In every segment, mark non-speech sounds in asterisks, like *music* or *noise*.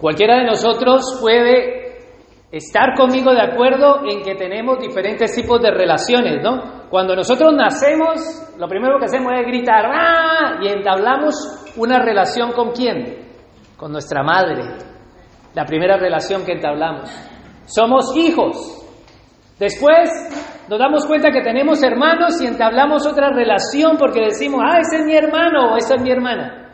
Cualquiera de nosotros puede estar conmigo de acuerdo en que tenemos diferentes tipos de relaciones, ¿no? Cuando nosotros nacemos, lo primero que hacemos es gritar ¡Ah! y entablamos una relación con quién? Con nuestra madre. La primera relación que entablamos. Somos hijos. Después nos damos cuenta que tenemos hermanos y entablamos otra relación porque decimos, ah, ese es mi hermano o esa es mi hermana.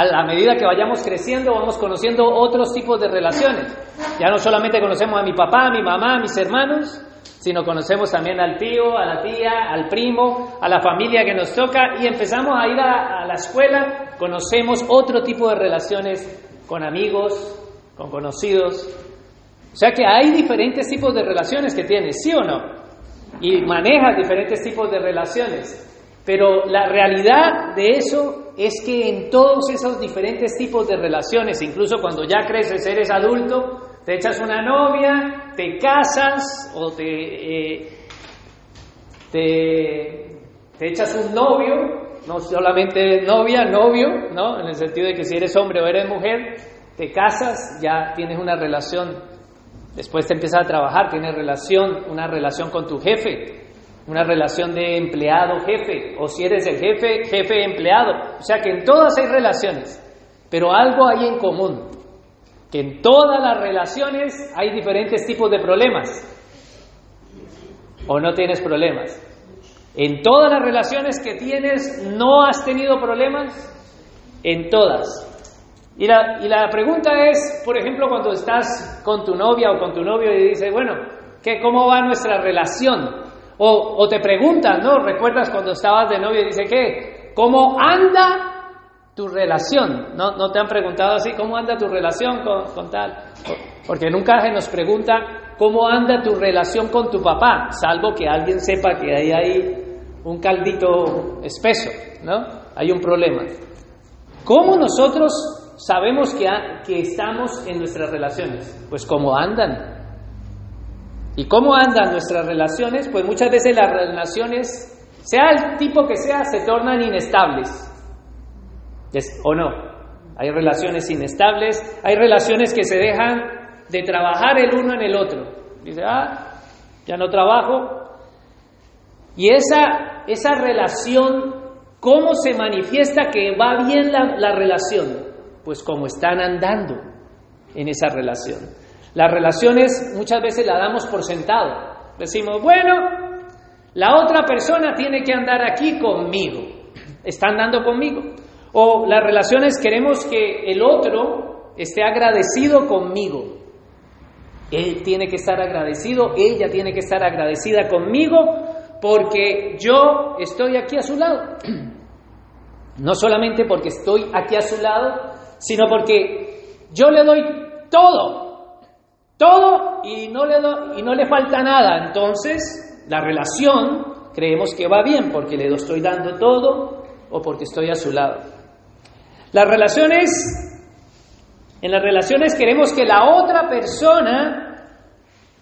A medida que vayamos creciendo, vamos conociendo otros tipos de relaciones. Ya no solamente conocemos a mi papá, a mi mamá, a mis hermanos, sino conocemos también al tío, a la tía, al primo, a la familia que nos toca y empezamos a ir a, a la escuela, conocemos otro tipo de relaciones con amigos, con conocidos. O sea que hay diferentes tipos de relaciones que tienes, ¿sí o no? Y manejas diferentes tipos de relaciones. Pero la realidad de eso es que en todos esos diferentes tipos de relaciones, incluso cuando ya creces, eres adulto, te echas una novia, te casas o te, eh, te, te, echas un novio, no solamente novia, novio, ¿no? En el sentido de que si eres hombre o eres mujer, te casas, ya tienes una relación. Después te empiezas a trabajar, tienes relación, una relación con tu jefe, una relación de empleado-jefe, o si eres el jefe, jefe-empleado. O sea que en todas hay relaciones, pero algo hay en común, que en todas las relaciones hay diferentes tipos de problemas, o no tienes problemas. En todas las relaciones que tienes, ¿no has tenido problemas? En todas. Y la, y la pregunta es, por ejemplo, cuando estás con tu novia o con tu novio y dices, bueno, ¿qué, ¿cómo va nuestra relación? O, te preguntan, ¿no? ¿Recuerdas cuando estabas de novio y dice, ¿qué? ¿Cómo anda tu relación? ¿No, ¿No te han preguntado así, cómo anda tu relación con, tal? Porque nunca se nos pregunta cómo anda tu relación con tu papá, salvo que alguien sepa que ahí hay un caldito espeso, ¿no? Hay un problema. ¿Cómo nosotros sabemos que, que estamos en nuestras relaciones? Pues cómo andan. ¿Y cómo andan nuestras relaciones? Pues muchas veces las relaciones, sea el tipo que sea, se tornan inestables. ¿O no? Hay relaciones inestables, hay relaciones que se dejan de trabajar el uno en el otro. Dice, ah, ya no trabajo. Y esa, esa relación, ¿cómo se manifiesta que va bien la, la relación? Pues como están andando en esa relación. Las relaciones muchas veces las damos por sentado. Decimos, bueno, la otra persona tiene que andar aquí conmigo. Está andando conmigo. O las relaciones queremos que el otro esté agradecido conmigo. Él tiene que estar agradecido, ella tiene que estar agradecida conmigo porque yo estoy aquí a su lado. *clears throat* No solamente porque estoy aquí a su lado, sino porque yo le doy todo todo y no le, y no le falta nada. Entonces, la relación creemos que va bien porque le estoy dando todo o porque estoy a su lado. Las relaciones, en las relaciones queremos que la otra persona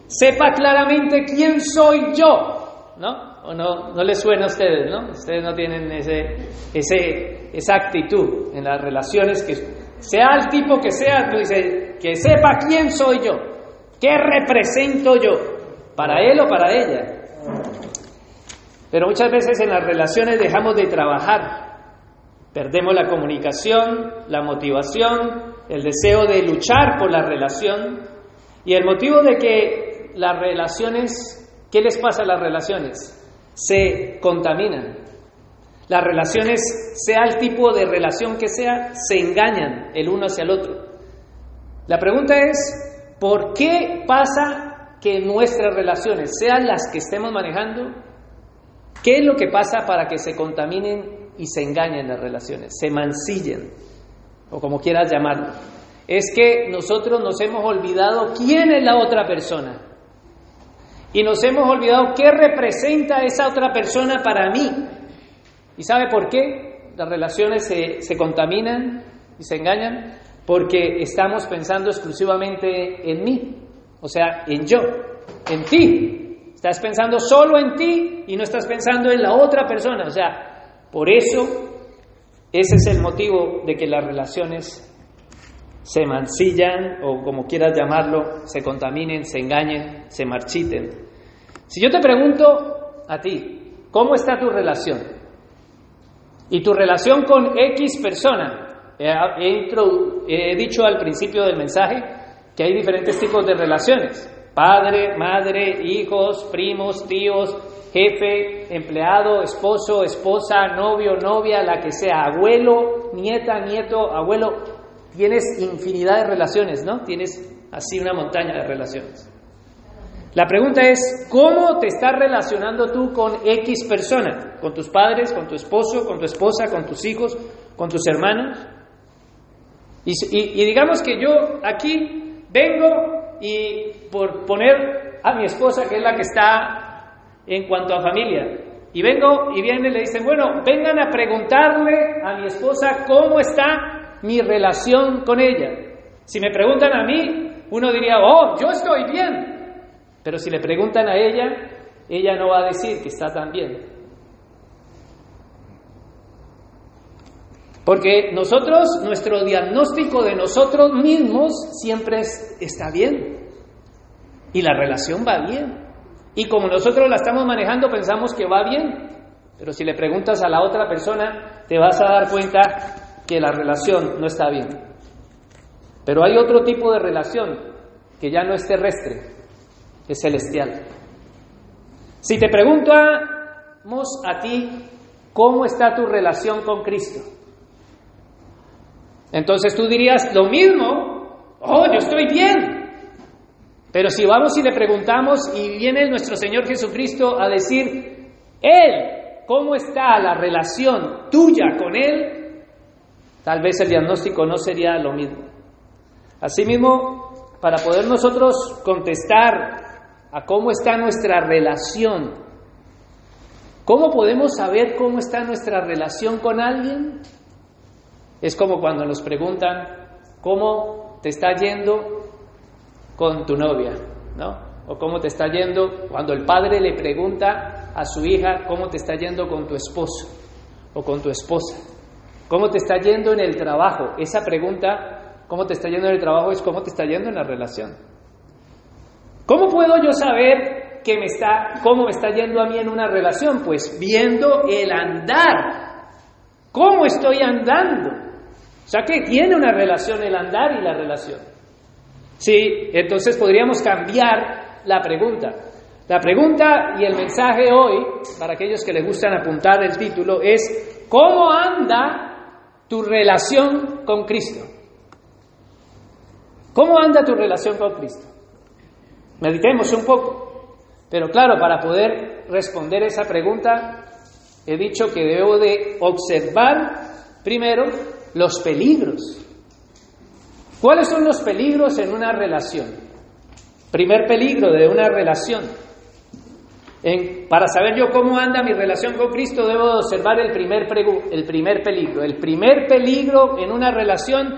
sepa claramente quién soy yo, ¿no? ¿O no, no les suena a ustedes, no? Ustedes no tienen ese, ese, esa actitud en las relaciones, que sea el tipo que sea, tú dices, que sepa quién soy yo. ¿Qué represento yo? ¿Para él o para ella? Pero muchas veces en las relaciones dejamos de trabajar. Perdemos la comunicación, la motivación, el deseo de luchar por la relación y el motivo de que las relaciones, ¿qué les pasa a las relaciones? Se contaminan. Las relaciones, sea el tipo de relación que sea, se engañan el uno hacia el otro. La pregunta es, ¿Por qué pasa que nuestras relaciones sean las que estemos manejando? ¿Qué es lo que pasa para que se contaminen y se engañen las relaciones, se mancillen, o como quieras llamarlo? Es que nosotros nos hemos olvidado quién es la otra persona. Y nos hemos olvidado qué representa esa otra persona para mí. ¿Y sabe por qué las relaciones se, se contaminan y se engañan? Porque estamos pensando exclusivamente en mí, o sea, en yo, en ti. Estás pensando solo en ti y no estás pensando en la otra persona, o sea, por eso ese es el motivo de que las relaciones se mancillan o como quieras llamarlo, se contaminen, se engañen, se marchiten. Si yo te pregunto a ti, ¿cómo está tu relación? Y tu relación con X persona. He, he dicho al principio del mensaje que hay diferentes tipos de relaciones. Padre, madre, hijos, primos, tíos, jefe, empleado, esposo, esposa, novio, novia, la que sea, abuelo, nieta, nieto, abuelo, tienes infinidad de relaciones, ¿no? Tienes así una montaña de relaciones. La pregunta es, ¿cómo te estás relacionando tú con X persona? ¿Con tus padres, con tu esposo, con tu esposa, con tus hijos, con tus hermanos? Y, digamos que yo aquí vengo y por poner a mi esposa, que es la que está en cuanto a familia, y vengo y viene y le dicen, bueno, vengan a preguntarle a mi esposa cómo está mi relación con ella. Si me preguntan a mí, uno diría, oh, yo estoy bien. Pero si le preguntan a ella, ella no va a decir que está tan bien. Porque nosotros, nuestro diagnóstico de nosotros mismos siempre está bien. Y la relación va bien. Y como nosotros la estamos manejando, pensamos que va bien. Pero si le preguntas a la otra persona, te vas a dar cuenta que la relación no está bien. Pero hay otro tipo de relación que ya no es terrestre, es celestial. Si te preguntamos a ti cómo está tu relación con Cristo, entonces tú dirías lo mismo, oh, yo estoy bien. Pero si vamos y le preguntamos y viene nuestro Señor Jesucristo a decir, Él, ¿cómo está la relación tuya con Él? tal vez el diagnóstico no sería lo mismo. Asimismo, para poder nosotros contestar a cómo está nuestra relación, ¿cómo podemos saber cómo está nuestra relación con alguien? Es como cuando nos preguntan, ¿cómo te está yendo con tu novia? ¿No? O cómo te está yendo cuando el padre le pregunta a su hija, ¿cómo te está yendo con tu esposo o con tu esposa? ¿Cómo te está yendo en el trabajo? Esa pregunta, ¿cómo te está yendo en el trabajo? es cómo te está yendo en la relación. ¿Cómo puedo yo saber que me está, cómo me está yendo a mí en una relación? Pues viendo el andar. ¿Cómo estoy andando? O sea que tiene una relación el andar y la relación. Sí, entonces podríamos cambiar la pregunta. La pregunta y el mensaje hoy, para aquellos que les gustan apuntar el título, es ¿cómo anda tu relación con Cristo. ¿Cómo anda tu relación con Cristo? Meditemos un poco. Pero claro, para poder responder esa pregunta, he dicho que debo de observar primero los peligros. ¿Cuáles son los peligros en una relación? Primer peligro de una relación para saber yo cómo anda mi relación con Cristo, debo observar el primer, el primer peligro. El primer peligro en una relación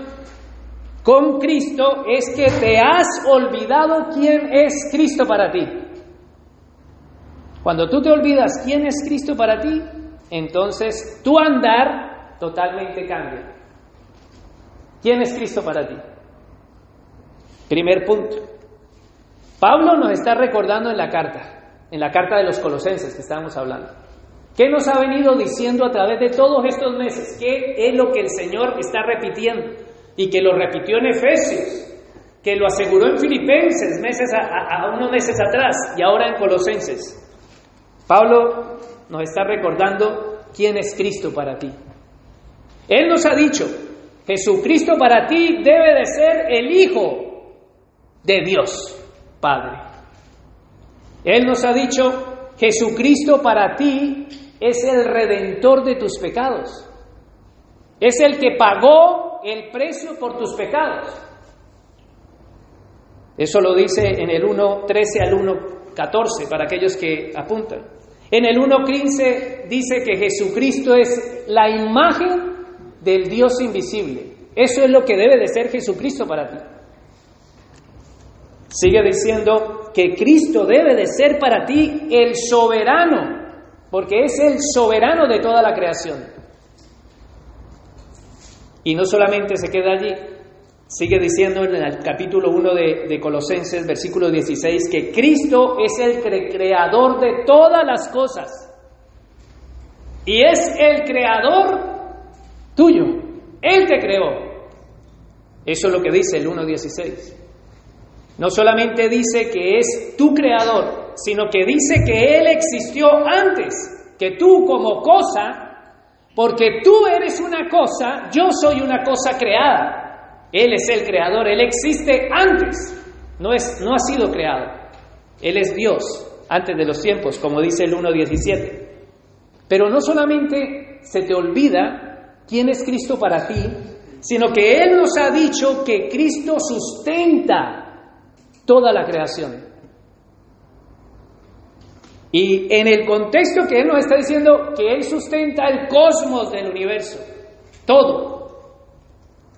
con Cristo es que te has olvidado quién es Cristo para ti. Cuando tú te olvidas quién es Cristo para ti, entonces tu andar totalmente cambia. ¿Quién es Cristo para ti? Primer punto. Pablo nos está recordando en la carta, en la carta de los colosenses que estábamos hablando. ¿Qué nos ha venido diciendo a través de todos estos meses? ¿Qué es lo que el Señor está repitiendo? Y que lo repitió en Efesios, que lo aseguró en Filipenses meses a, unos meses atrás y ahora en Colosenses. Pablo nos está recordando quién es Cristo para ti. Él nos ha dicho, Jesucristo para ti debe de ser el Hijo de Dios, Padre. Él nos ha dicho, Jesucristo para ti es el redentor de tus pecados. Es el que pagó el precio por tus pecados. Eso lo dice en el 1.13 al 1.14 para aquellos que apuntan. En el 1.15 dice que Jesucristo es la imagen del Dios invisible. Eso es lo que debe de ser Jesucristo para ti. Sigue diciendo que Cristo debe de ser para ti el soberano, porque es el soberano de toda la creación. Y no solamente se queda allí, Sigue diciendo en el capítulo 1 de, de, Colosenses, versículo 16, que Cristo es el creador de todas las cosas. Y es el creador tuyo. Él te creó. Eso es lo que dice el 1.16. No solamente dice que es tu creador, sino que dice que Él existió antes que tú como cosa, porque tú eres una cosa, yo soy una cosa creada. Él es el creador, Él existe antes, no, es, no ha sido creado. Él es Dios antes de los tiempos, como dice el 1.17. Pero no solamente se te olvida quién es Cristo para ti, sino que Él nos ha dicho que Cristo sustenta toda la creación. Y en el contexto que Él nos está diciendo que Él sustenta el cosmos del universo, todo,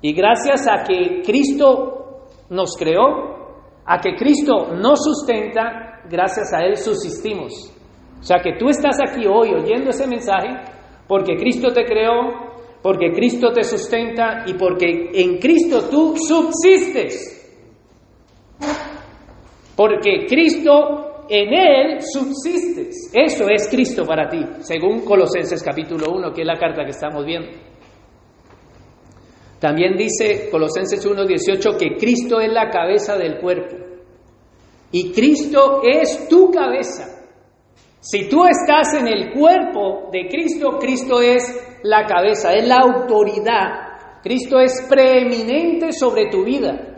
y gracias a que Cristo nos creó, a que Cristo nos sustenta, gracias a Él subsistimos. O sea que tú estás aquí hoy oyendo ese mensaje porque Cristo te creó, porque Cristo te sustenta y porque en Cristo tú subsistes. Porque Cristo en Él subsistes. Eso es Cristo para ti, según Colosenses capítulo 1, que es la carta que estamos viendo. También dice Colosenses 1.18 que Cristo es la cabeza del cuerpo. Y Cristo es tu cabeza. Si tú estás en el cuerpo de Cristo, Cristo es la cabeza, es la autoridad. Cristo es preeminente sobre tu vida.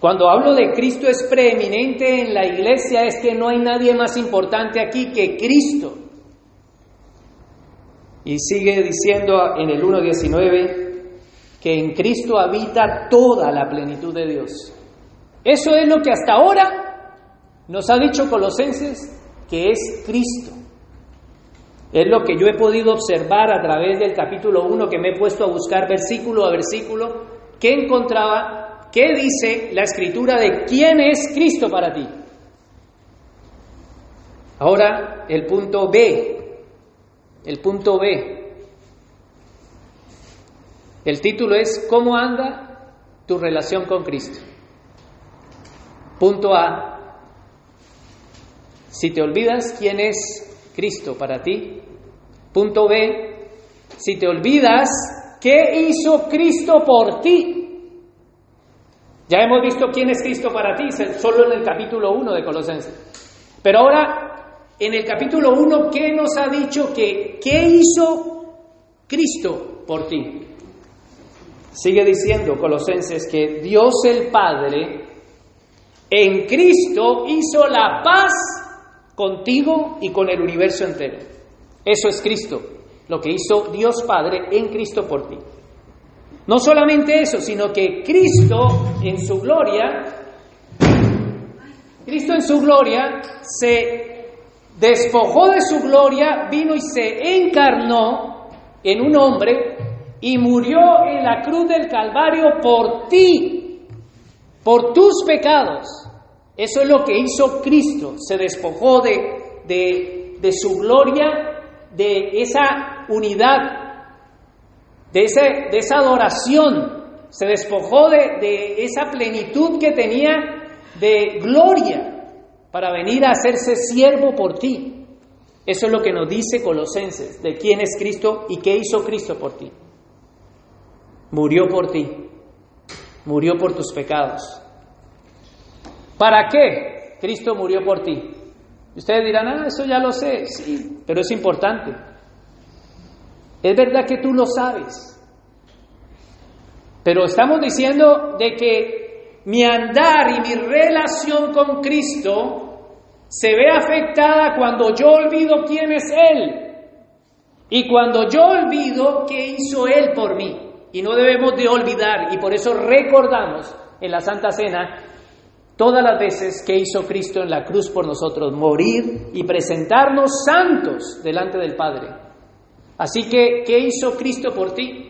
Cuando hablo de Cristo es preeminente en la iglesia es que no hay nadie más importante aquí que Cristo. Y sigue diciendo en el 1.19 que en Cristo habita toda la plenitud de Dios. Eso es lo que hasta ahora nos ha dicho Colosenses que es Cristo. Es lo que yo he podido observar a través del capítulo 1 que me he puesto a buscar versículo a versículo, que encontraba, qué dice la escritura de quién es Cristo para ti. Ahora el punto B, el punto B. El título es ¿Cómo anda tu relación con Cristo? Punto A. Si te olvidas quién es Cristo para ti. Punto B. Si te olvidas qué hizo Cristo por ti. Ya hemos visto quién es Cristo para ti, solo en el capítulo 1 de Colosenses. Pero ahora en el capítulo 1, ¿qué nos ha dicho que qué hizo Cristo por ti? Sigue diciendo Colosenses que Dios el Padre en Cristo hizo la paz contigo y con el universo entero. Eso es Cristo, lo que hizo Dios Padre en Cristo por ti. No solamente eso, sino que Cristo en su gloria, Cristo en su gloria se despojó de su gloria, vino y se encarnó en un hombre y murió en la cruz del Calvario por ti, por tus pecados. Eso es lo que hizo Cristo, se despojó de, de, su gloria, de esa unidad, de, ese, de esa adoración, se despojó de, de esa plenitud que tenía de gloria para venir a hacerse siervo por ti. Eso es lo que nos dice Colosenses, de quién es Cristo y qué hizo Cristo por ti. Murió por ti, murió por tus pecados. ¿Para qué Cristo murió por ti? Ustedes dirán, ah, eso ya lo sé, sí, pero es importante. Es verdad que tú lo sabes, pero estamos diciendo de que mi andar y mi relación con Cristo se ve afectada cuando yo olvido quién es Él y cuando yo olvido qué hizo Él por mí. Y no debemos de olvidar, y por eso recordamos en la Santa Cena todas las veces que hizo Cristo en la cruz por nosotros, morir y presentarnos santos delante del Padre. Así que, ¿qué hizo Cristo por ti?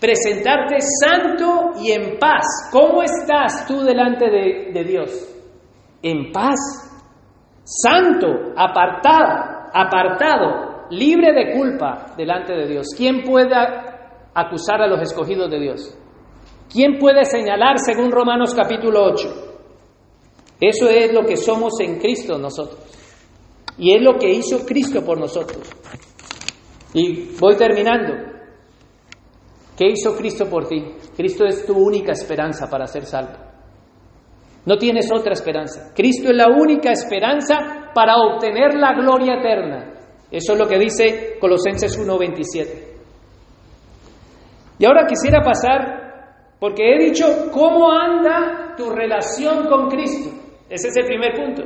Presentarte santo y en paz. ¿Cómo estás tú delante de, Dios? En paz, santo, apartado, apartado, libre de culpa delante de Dios. ¿Quién puede acusar a los escogidos de Dios? ¿Quién puede señalar según Romanos capítulo 8? Eso es lo que somos en Cristo nosotros. Y es lo que hizo Cristo por nosotros. Y voy terminando. ¿Qué hizo Cristo por ti? Cristo es tu única esperanza para ser salvo. No tienes otra esperanza. Cristo es la única esperanza para obtener la gloria eterna. Eso es lo que dice Colosenses 1.27. Y ahora quisiera pasar, porque he dicho cómo anda tu relación con Cristo. Ese es el primer punto.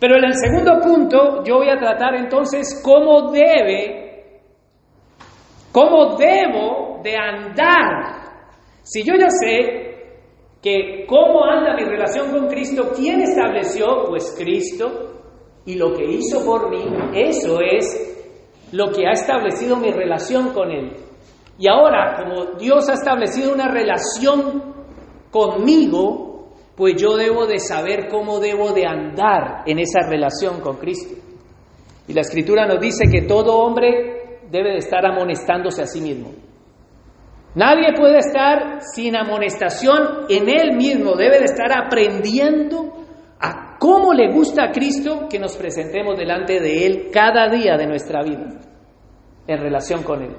Pero en el segundo punto yo voy a tratar entonces cómo debe, cómo debo de andar. Si yo ya sé que cómo anda mi relación con Cristo, ¿quién estableció? Pues Cristo. Y lo que hizo por mí, eso es lo que ha establecido mi relación con Él. Y ahora, como Dios ha establecido una relación conmigo, pues yo debo de saber cómo debo de andar en esa relación con Cristo. Y la escritura nos dice que todo hombre debe de estar amonestándose a sí mismo. Nadie puede estar sin amonestación en él mismo, debe de estar aprendiendo a cómo le gusta a Cristo que nos presentemos delante de Él cada día de nuestra vida en relación con Él.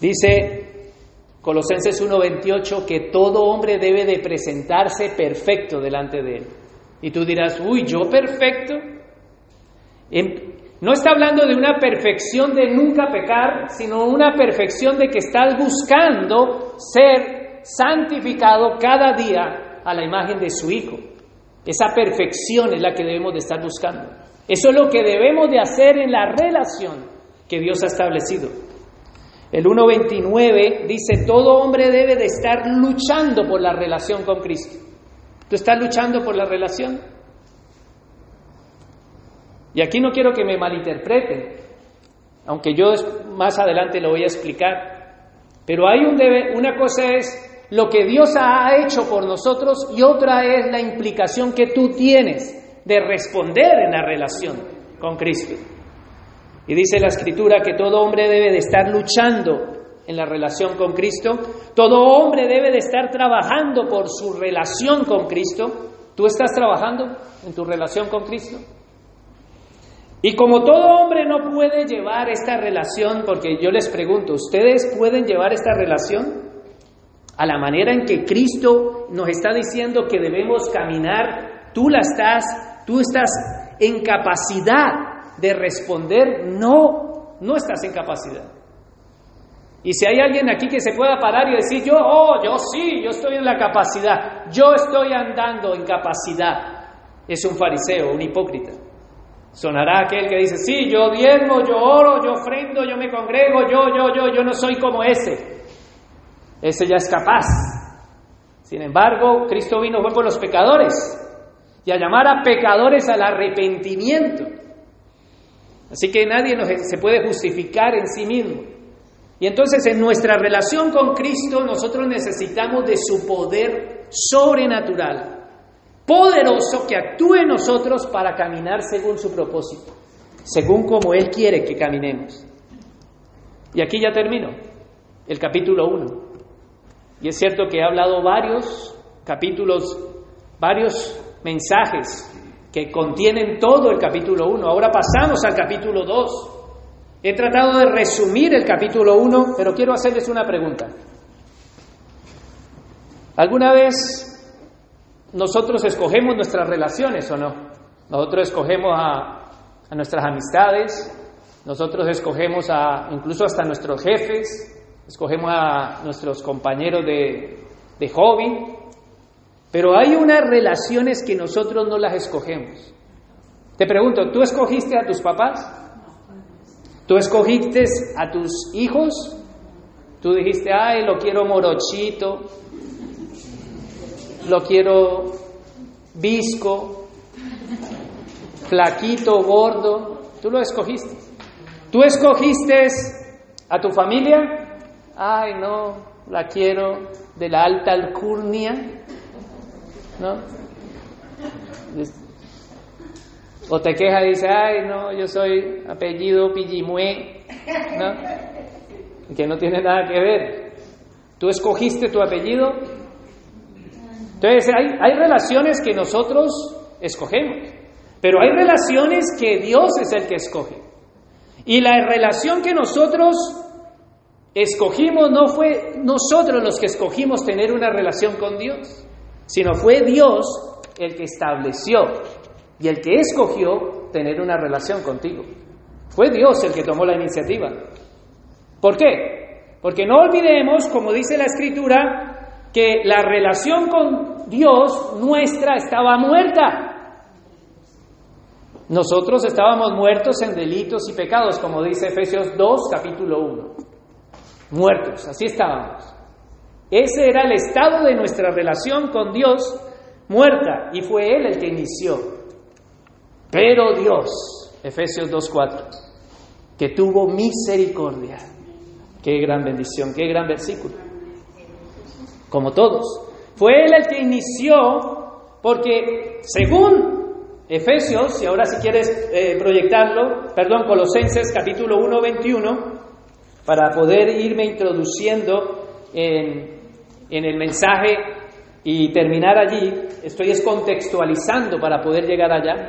Dice Colosenses 1:28 que todo hombre debe de presentarse perfecto delante de Él. Y tú dirás, uy, yo perfecto. No está hablando de una perfección de nunca pecar, sino una perfección de que estás buscando ser santificado cada día a la imagen de su Hijo. Esa perfección es la que debemos de estar buscando. Eso es lo que debemos de hacer en la relación que Dios ha establecido. El 1.29 dice, todo hombre debe de estar luchando por la relación con Cristo. ¿Tú estás luchando por la relación? Y aquí no quiero que me malinterpreten, aunque yo más adelante lo voy a explicar. Pero hay un debe, una cosa es lo que Dios ha hecho por nosotros y otra es la implicación que tú tienes de responder en la relación con Cristo. Y dice la escritura que todo hombre debe de estar luchando en la relación con Cristo, todo hombre debe de estar trabajando por su relación con Cristo. ¿Tú estás trabajando en tu relación con Cristo? Y como todo hombre no puede llevar esta relación, porque yo les pregunto, ¿ustedes pueden llevar esta relación a la manera en que Cristo nos está diciendo que debemos caminar? ¿Tú la estás, tú estás en capacidad de responder? No, no estás en capacidad. Y si hay alguien aquí que se pueda parar y decir, yo, oh, yo sí, yo estoy en la capacidad, yo estoy andando en capacidad, es un fariseo, un hipócrita. Sonará aquel que dice, sí, yo diezmo, yo oro, yo ofrendo, yo me congrego, yo, yo, yo, yo no soy como ese. Ese ya es capaz. Sin embargo, Cristo vino fue por los pecadores y a llamar a pecadores al arrepentimiento. Así que nadie se puede justificar en sí mismo. Y entonces en nuestra relación con Cristo nosotros necesitamos de su poder sobrenatural poderoso que actúe en nosotros para caminar según su propósito, según como Él quiere que caminemos. Y aquí ya termino, el capítulo 1. Y es cierto que he hablado varios capítulos, varios mensajes que contienen todo el capítulo 1. Ahora pasamos al capítulo 2. He tratado de resumir el capítulo 1, pero quiero hacerles una pregunta. ¿Alguna vez nosotros escogemos nuestras relaciones o no. Nosotros escogemos a, nuestras amistades, nosotros escogemos a incluso hasta nuestros jefes, escogemos a nuestros compañeros de, de hobby, pero hay unas relaciones que nosotros no las escogemos. Te pregunto, ¿tú escogiste a tus papás? ¿Tú escogiste a tus hijos? Tú dijiste, ay, lo quiero morochito, lo quiero visco, flaquito, gordo. Tú lo escogiste. Tú escogiste a tu familia. Ay, no, la quiero de la alta alcurnia. ¿No? O te queja y dice, ay, no, yo soy apellido Pillimue, ¿no? Que no tiene nada que ver. ¿Tú escogiste tu apellido? Entonces hay, hay relaciones que nosotros escogemos, pero hay relaciones que Dios es el que escoge. Y la relación que nosotros escogimos no fue nosotros los que escogimos tener una relación con Dios, sino fue Dios el que estableció y el que escogió tener una relación contigo. Fue Dios el que tomó la iniciativa. ¿Por qué? Porque no olvidemos, como dice la Escritura, que la relación con Dios nuestra estaba muerta. Nosotros estábamos muertos en delitos y pecados, como dice Efesios 2, capítulo 1. Muertos, así estábamos. Ese era el estado de nuestra relación con Dios muerta y fue Él el que inició. Pero Dios, Efesios 2.4, que tuvo misericordia. Qué gran bendición, qué gran versículo. Como todos. Fue Él el que inició porque según Efesios, y ahora si quieres eh, proyectarlo, perdón, Colosenses capítulo 1, 21, para poder irme introduciendo en, en el mensaje y terminar allí, estoy descontextualizando para poder llegar allá.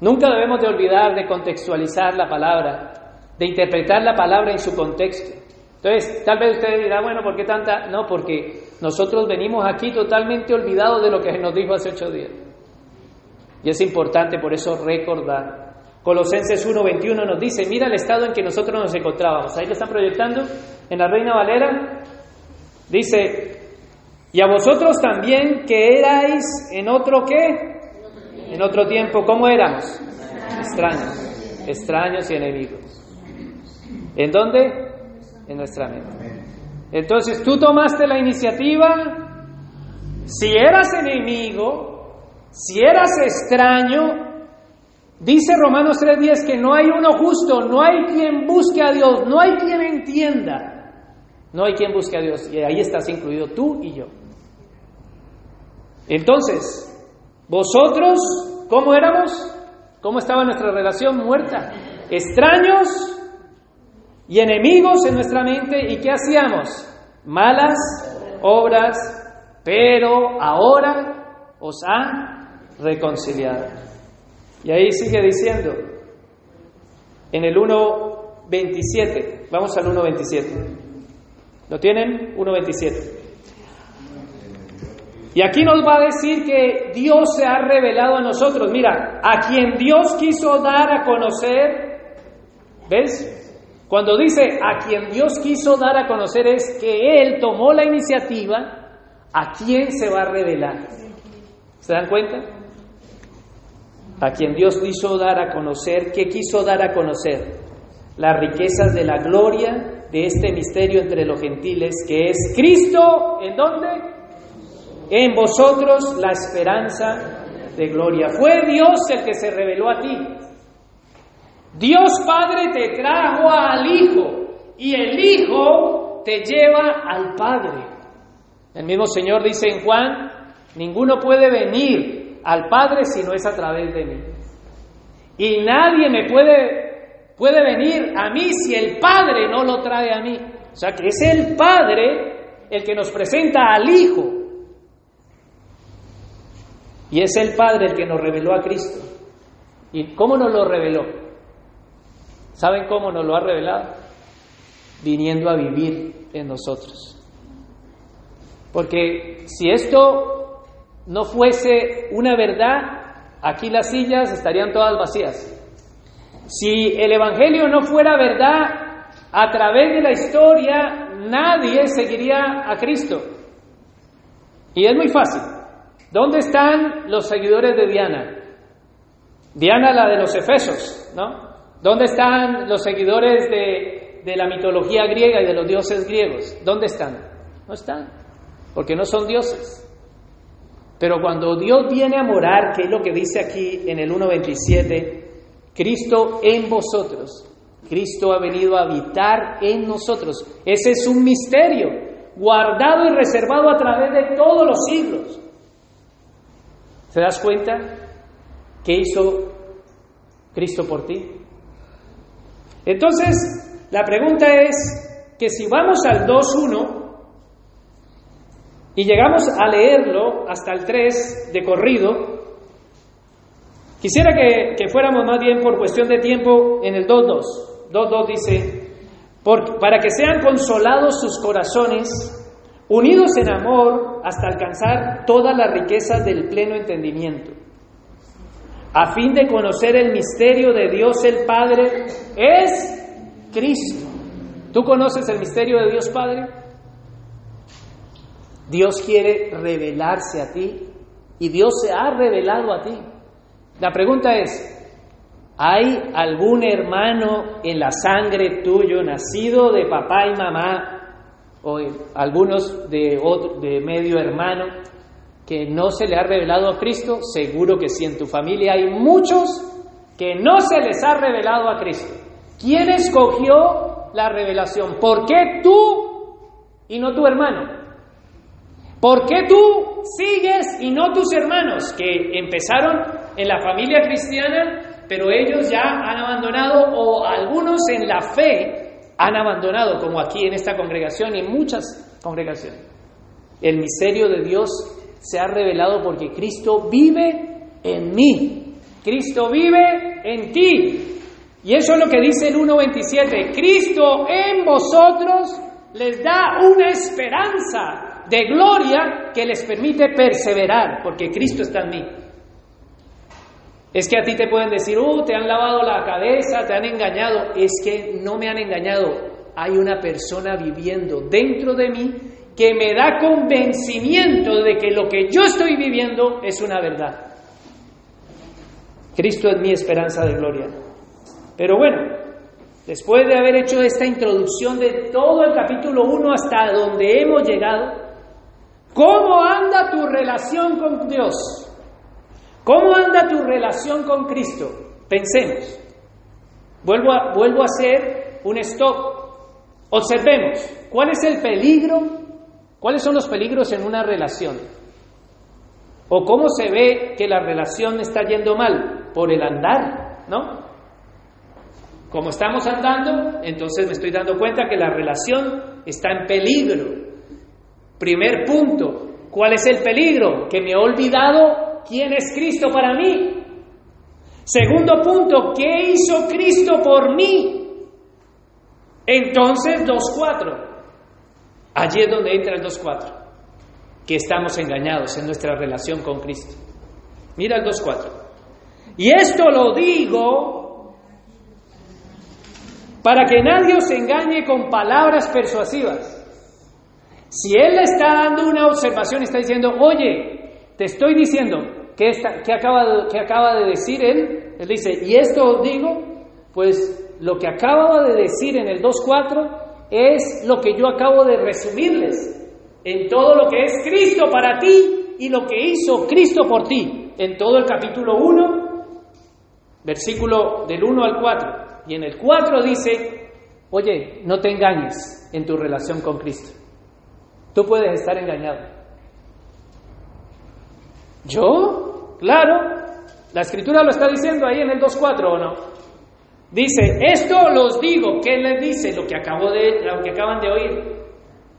Nunca debemos de olvidar de contextualizar la palabra, de interpretar la palabra en su contexto. Entonces, tal vez usted dirá, bueno, ¿por qué tanta? No, porque nosotros venimos aquí totalmente olvidados de lo que nos dijo hace ocho días. Y es importante por eso recordar. Colosenses 1.21 nos dice, mira el estado en que nosotros nos encontrábamos. Ahí lo están proyectando en la Reina Valera. Dice, y a vosotros también que erais en otro qué? En otro tiempo, ¿cómo éramos? Extraños, extraños y enemigos. ¿En dónde? En nuestra mente. Entonces tú tomaste la iniciativa, si eras enemigo, si eras extraño, dice Romanos 3:10 que no hay uno justo, no hay quien busque a Dios, no hay quien entienda. No hay quien busque a Dios y ahí estás incluido tú y yo. Entonces, vosotros, ¿cómo éramos? ¿Cómo estaba nuestra relación muerta? Extraños y enemigos en nuestra mente. ¿Y qué hacíamos? Malas obras, pero ahora os ha reconciliado. Y ahí sigue diciendo, en el 1.27, vamos al 1.27. ¿Lo tienen? 1.27. Y aquí nos va a decir que Dios se ha revelado a nosotros. Mira, a quien Dios quiso dar a conocer, ¿ves? Cuando dice a quien Dios quiso dar a conocer es que Él tomó la iniciativa, a quién se va a revelar. ¿Se dan cuenta? A quien Dios quiso dar a conocer, ¿qué quiso dar a conocer? Las riquezas de la gloria de este misterio entre los gentiles, que es Cristo, ¿en dónde? En vosotros la esperanza de gloria. Fue Dios el que se reveló a ti. Dios Padre te trajo al Hijo y el Hijo te lleva al Padre. El mismo Señor dice en Juan, ninguno puede venir al Padre si no es a través de mí. Y nadie me puede puede venir a mí si el Padre no lo trae a mí. O sea que es el Padre el que nos presenta al Hijo. Y es el Padre el que nos reveló a Cristo. ¿Y cómo nos lo reveló? ¿Saben cómo nos lo ha revelado? Viniendo a vivir en nosotros. Porque si esto no fuese una verdad, aquí las sillas estarían todas vacías. Si el Evangelio no fuera verdad, a través de la historia nadie seguiría a Cristo. Y es muy fácil. ¿Dónde están los seguidores de Diana? Diana, la de los Efesos, ¿no? ¿Dónde están los seguidores de, de la mitología griega y de los dioses griegos? ¿Dónde están? No están, porque no son dioses. Pero cuando Dios viene a morar, que es lo que dice aquí en el 1.27, Cristo en vosotros. Cristo ha venido a habitar en nosotros. Ese es un misterio guardado y reservado a través de todos los siglos. ¿Te das cuenta? ¿Qué hizo Cristo por ti? Entonces, la pregunta es que si vamos al 2.1, Y llegamos a leerlo hasta el 3 de corrido. Quisiera que, que fuéramos más bien por cuestión de tiempo en el 2.2. 2.2 dice, para que sean consolados sus corazones, unidos en amor hasta alcanzar toda la riqueza del pleno entendimiento, a fin de conocer el misterio de Dios el Padre, es Cristo. ¿Tú conoces el misterio de Dios Padre? Dios quiere revelarse a ti y Dios se ha revelado a ti. La pregunta es, ¿Hay algún hermano en la sangre tuyo, nacido de papá y mamá, o algunos de, de medio hermano, que no se le ha revelado a Cristo? Seguro que sí, en tu familia hay muchos que no se les ha revelado a Cristo. ¿Quién escogió la revelación? ¿Por qué tú y no tu hermano? ¿Por qué tú sigues y no tus hermanos que empezaron en la familia cristiana pero ellos ya han abandonado o algunos en la fe han abandonado, como aquí en esta congregación y en muchas congregaciones. El misterio de Dios se ha revelado porque Cristo vive en mí. Cristo vive en ti. Y eso es lo que dice el 1.27. Cristo en vosotros les da una esperanza de gloria que les permite perseverar, porque Cristo está en mí. Es que a ti te pueden decir, uh, te han lavado la cabeza, te han engañado. Es que no me han engañado. Hay una persona viviendo dentro de mí que me da convencimiento de que lo que yo estoy viviendo es una verdad. Cristo es mi esperanza de gloria. Pero bueno, después de haber hecho esta introducción de todo el capítulo 1 hasta donde hemos llegado, ¿cómo anda tu relación con Dios? ¿Cómo anda tu relación con Cristo? Pensemos. Vuelvo a, vuelvo a hacer un stop. Observemos. ¿Cuál es el peligro? ¿Cuáles son los peligros en una relación? ¿O cómo se ve que la relación está yendo mal? Por el andar, ¿no? Como estamos andando, entonces me estoy dando cuenta que la relación está en peligro. Primer punto, ¿cuál es el peligro? Que me he olvidado ¿quién es Cristo para mí? Segundo punto, ¿qué hizo Cristo por mí? Entonces 2.4. Allí es donde entra el 2.4. Que estamos engañados en nuestra relación con Cristo. Mira el 2.4. Y esto lo digo para que nadie os engañe con palabras persuasivas. Si Él le está dando una observación, está diciendo, oye, te estoy diciendo, ¿Qué, acaba de, acaba de decir él? Él dice, y esto digo, pues lo que acaba de decir en el 2.4 es lo que yo acabo de resumirles en todo lo que es Cristo para ti y lo que hizo Cristo por ti en todo el capítulo 1, versículo del 1 al 4. Y en el 4 dice, oye, no te engañes en tu relación con Cristo. Tú puedes estar engañado. ¿Yo? Claro. La escritura lo está diciendo ahí en el 2.4 o no. Dice, esto los digo. ¿Qué les dice? Lo que, acabo de, lo que acaban de oír.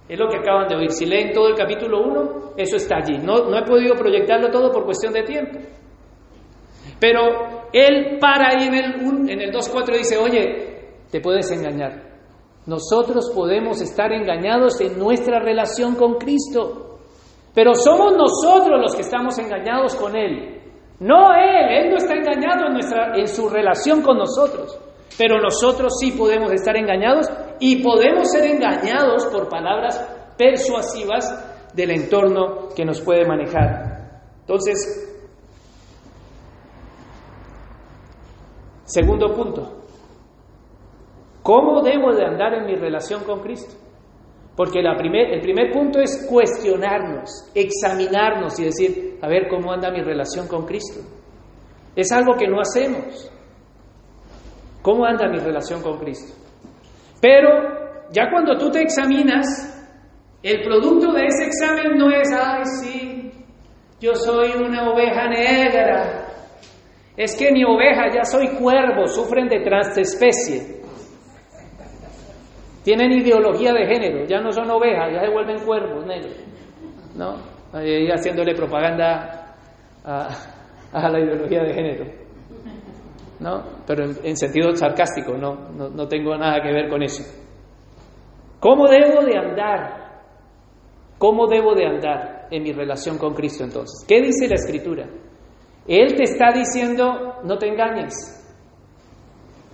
Es lo que acaban de oír. Si leen todo el capítulo 1, eso está allí. No, no he podido proyectarlo todo por cuestión de tiempo. Pero él para ahí en el, en el 2.4 dice, oye, te puedes engañar. Nosotros podemos estar engañados en nuestra relación con Cristo. Pero somos nosotros los que estamos engañados con Él. No Él, Él no está engañado en, nuestra, en su relación con nosotros. Pero nosotros sí podemos estar engañados y podemos ser engañados por palabras persuasivas del entorno que nos puede manejar. Entonces, segundo punto, ¿cómo debo de andar en mi relación con Cristo? Porque la primer, el primer punto es cuestionarnos, examinarnos y decir, a ver cómo anda mi relación con Cristo. Es algo que no hacemos. ¿Cómo anda mi relación con Cristo? Pero ya cuando tú te examinas, el producto de ese examen no es, ay, sí, yo soy una oveja negra. Es que mi oveja, ya soy cuervo, sufren de transespecie. Tienen ideología de género, ya no son ovejas, ya se vuelven cuervos negros. ¿no? Ahí haciéndole propaganda a, la ideología de género, ¿no? Pero en, sentido sarcástico, no, no, no tengo nada que ver con eso. ¿Cómo debo de andar? ¿Cómo debo de andar en mi relación con Cristo entonces? ¿Qué dice la Escritura? Él te está diciendo, no te engañes.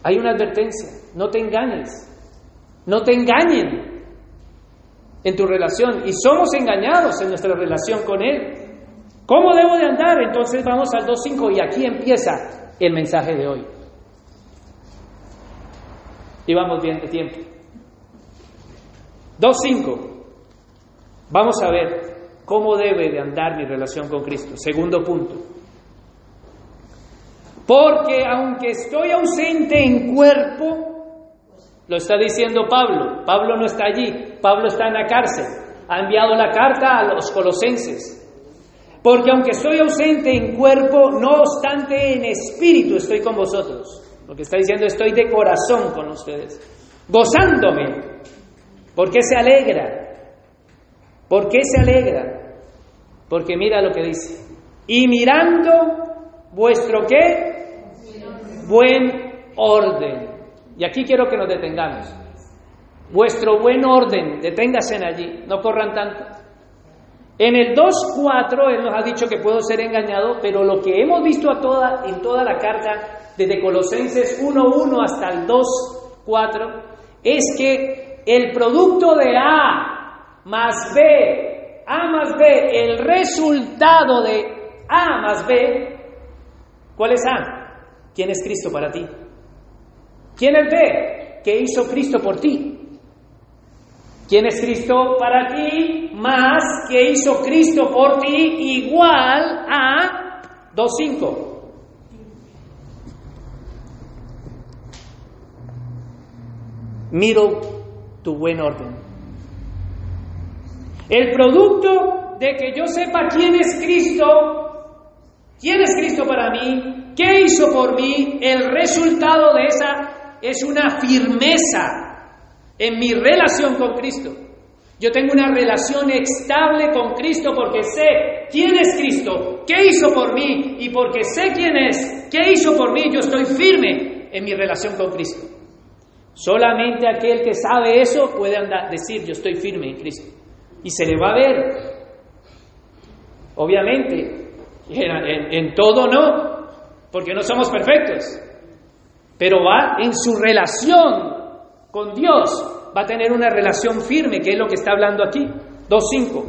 Hay una advertencia, no te engañes. No te engañen en tu relación. Y somos engañados en nuestra relación con Él. ¿Cómo debo de andar? Entonces vamos al 2.5 y aquí empieza el mensaje de hoy. Y vamos bien de tiempo. 2.5. Vamos a ver cómo debe de andar mi relación con Cristo. Segundo punto. Porque aunque estoy ausente en cuerpo, lo está diciendo Pablo, Pablo no está allí, Pablo está en la cárcel, ha enviado la carta a los colosenses. Porque aunque estoy ausente en cuerpo, no obstante en espíritu estoy con vosotros. Lo que está diciendo, estoy de corazón con ustedes, gozándome, porque se alegra. ¿Por qué se alegra? Porque mira lo que dice. Y mirando vuestro qué? buen orden. Y aquí quiero que nos detengamos. Vuestro buen orden, deténgase allí, no corran tanto. En el 2.4 Él nos ha dicho que puedo ser engañado, pero lo que hemos visto a toda, en toda la carta, desde Colosenses 1.1 hasta el 2.4, es que el producto de A más B, A más B, el resultado de A más B, ¿cuál es A? ¿Quién es Cristo para ti? ¿Quién es B? ¿Qué hizo Cristo por ti? ¿Quién es Cristo para ti? Más que hizo Cristo por ti igual a 2.5. Miro tu buen orden. El producto de que yo sepa quién es Cristo, quién es Cristo para mí, ¿Qué hizo por mí? El resultado de esa es una firmeza en mi relación con Cristo. Yo tengo una relación estable con Cristo porque sé quién es Cristo, qué hizo por mí y porque sé quién es, qué hizo por mí, yo estoy firme en mi relación con Cristo. Solamente aquel que sabe eso puede decir yo estoy firme en Cristo. Y se le va a ver. Obviamente, en todo no, porque no somos perfectos, pero va en su relación con Dios, va a tener una relación firme, que es lo que está hablando aquí. 2.5.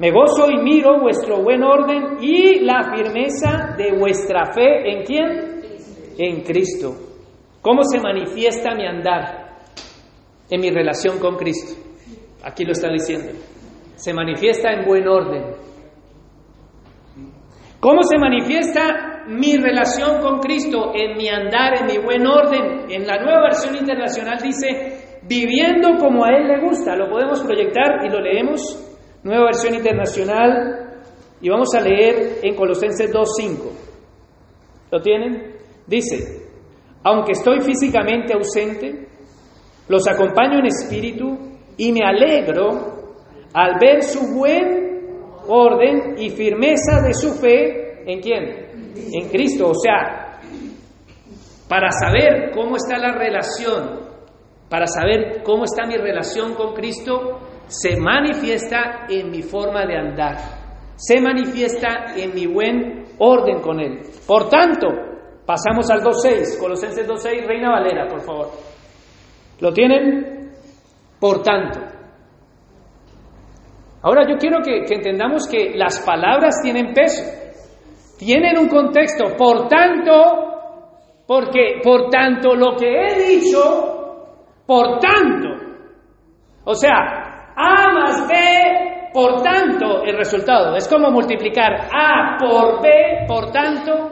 Me gozo y miro vuestro buen orden y la firmeza de vuestra fe en quién? En Cristo. ¿Cómo se manifiesta mi andar en mi relación con Cristo? Aquí lo está diciendo. Se manifiesta en buen orden. ¿Cómo se manifiesta mi relación con Cristo, en mi andar, en mi buen orden. En la nueva versión internacional dice, viviendo como a Él le gusta. Lo podemos proyectar y lo leemos. Nueva versión internacional. Y vamos a leer en Colosenses 2.5. ¿Lo tienen? Dice, aunque estoy físicamente ausente, los acompaño en espíritu y me alegro al ver su buen orden y firmeza de su fe. ¿En quién? en Cristo. O sea, para saber cómo está la relación, para saber cómo está mi relación con Cristo, se manifiesta en mi forma de andar, se manifiesta en mi buen orden con Él. Por tanto, pasamos al 2.6, Colosenses 2.6, Reina Valera, por favor. ¿Lo tienen? Por tanto. Ahora yo quiero que, entendamos que las palabras tienen peso tienen un contexto. Por tanto, porque por tanto lo que he dicho, por tanto, o sea, A más B, por tanto, el resultado. Es como multiplicar A por B, por tanto,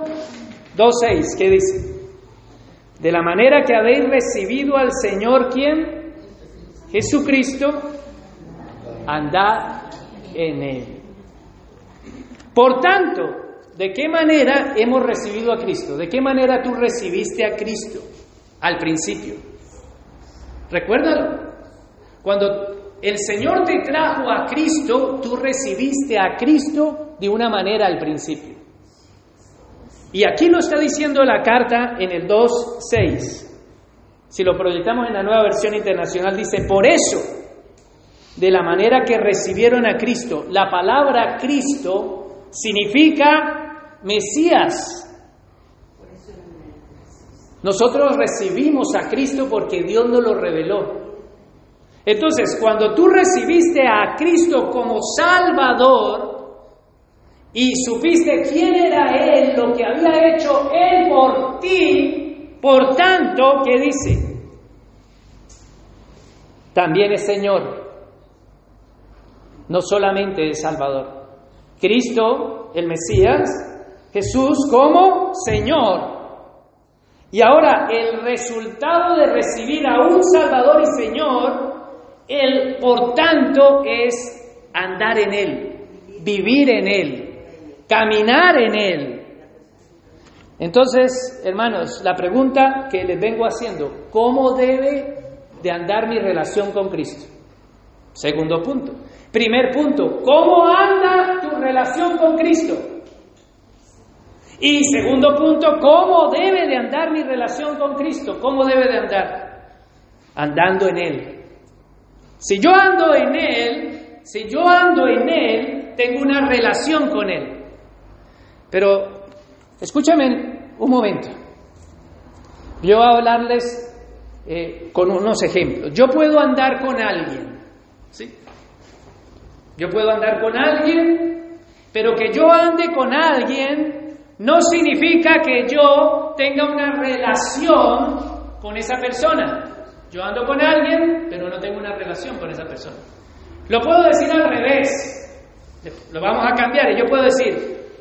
2.6, ¿qué dice? De la manera que habéis recibido al Señor, ¿quién? Jesucristo, andad en Él. Por tanto, ¿De qué manera hemos recibido a Cristo? ¿De qué manera tú recibiste a Cristo al principio? Recuérdalo. Cuando el Señor te trajo a Cristo, tú recibiste a Cristo de una manera al principio. Y aquí lo está diciendo la carta en el 2.6. Si lo proyectamos en la nueva versión internacional, dice, por eso, de la manera que recibieron a Cristo, la palabra Cristo significa Mesías. Nosotros recibimos a Cristo porque Dios nos lo reveló. Entonces, cuando tú recibiste a Cristo como Salvador y supiste quién era Él, lo que había hecho Él por ti, por tanto, ¿qué dice? También es Señor, no solamente es Salvador. Cristo, el Mesías, Jesús como Señor. Y ahora el resultado de recibir a un Salvador y Señor él, por tanto, es andar en Él, vivir en Él, caminar en Él. Entonces, hermanos, la pregunta que les vengo haciendo, ¿cómo debe de andar mi relación con Cristo? Segundo punto. Primer punto, ¿cómo anda tu relación con Cristo? Y segundo punto, ¿cómo debe de andar mi relación con Cristo? ¿Cómo debe de andar? Andando en Él, si yo ando en Él, si yo ando en Él, tengo una relación con Él. Pero escúchame un momento. Yo voy a hablarles eh, con unos ejemplos. Yo puedo andar con alguien, ¿sí? Yo puedo andar con alguien, pero que yo ande con alguien no significa que yo tenga una relación con esa persona. Yo ando con alguien, pero no tengo una relación con esa persona. Lo puedo decir al revés. Lo vamos a cambiar. Y yo puedo decir,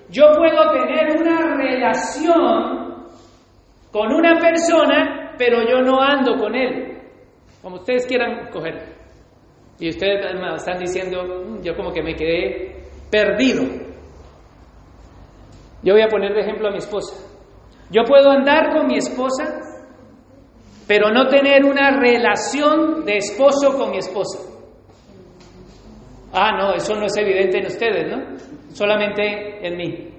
yo puedo tener una relación con una persona, pero yo no ando con él. Como ustedes quieran coger. Y ustedes están diciendo, mm, yo como que me quedé perdido. Yo voy a poner de ejemplo a mi esposa. Yo puedo andar con mi esposa, pero no tener una relación de esposo con mi esposa. Ah, no, eso no es evidente en ustedes, ¿no? Solamente en mí.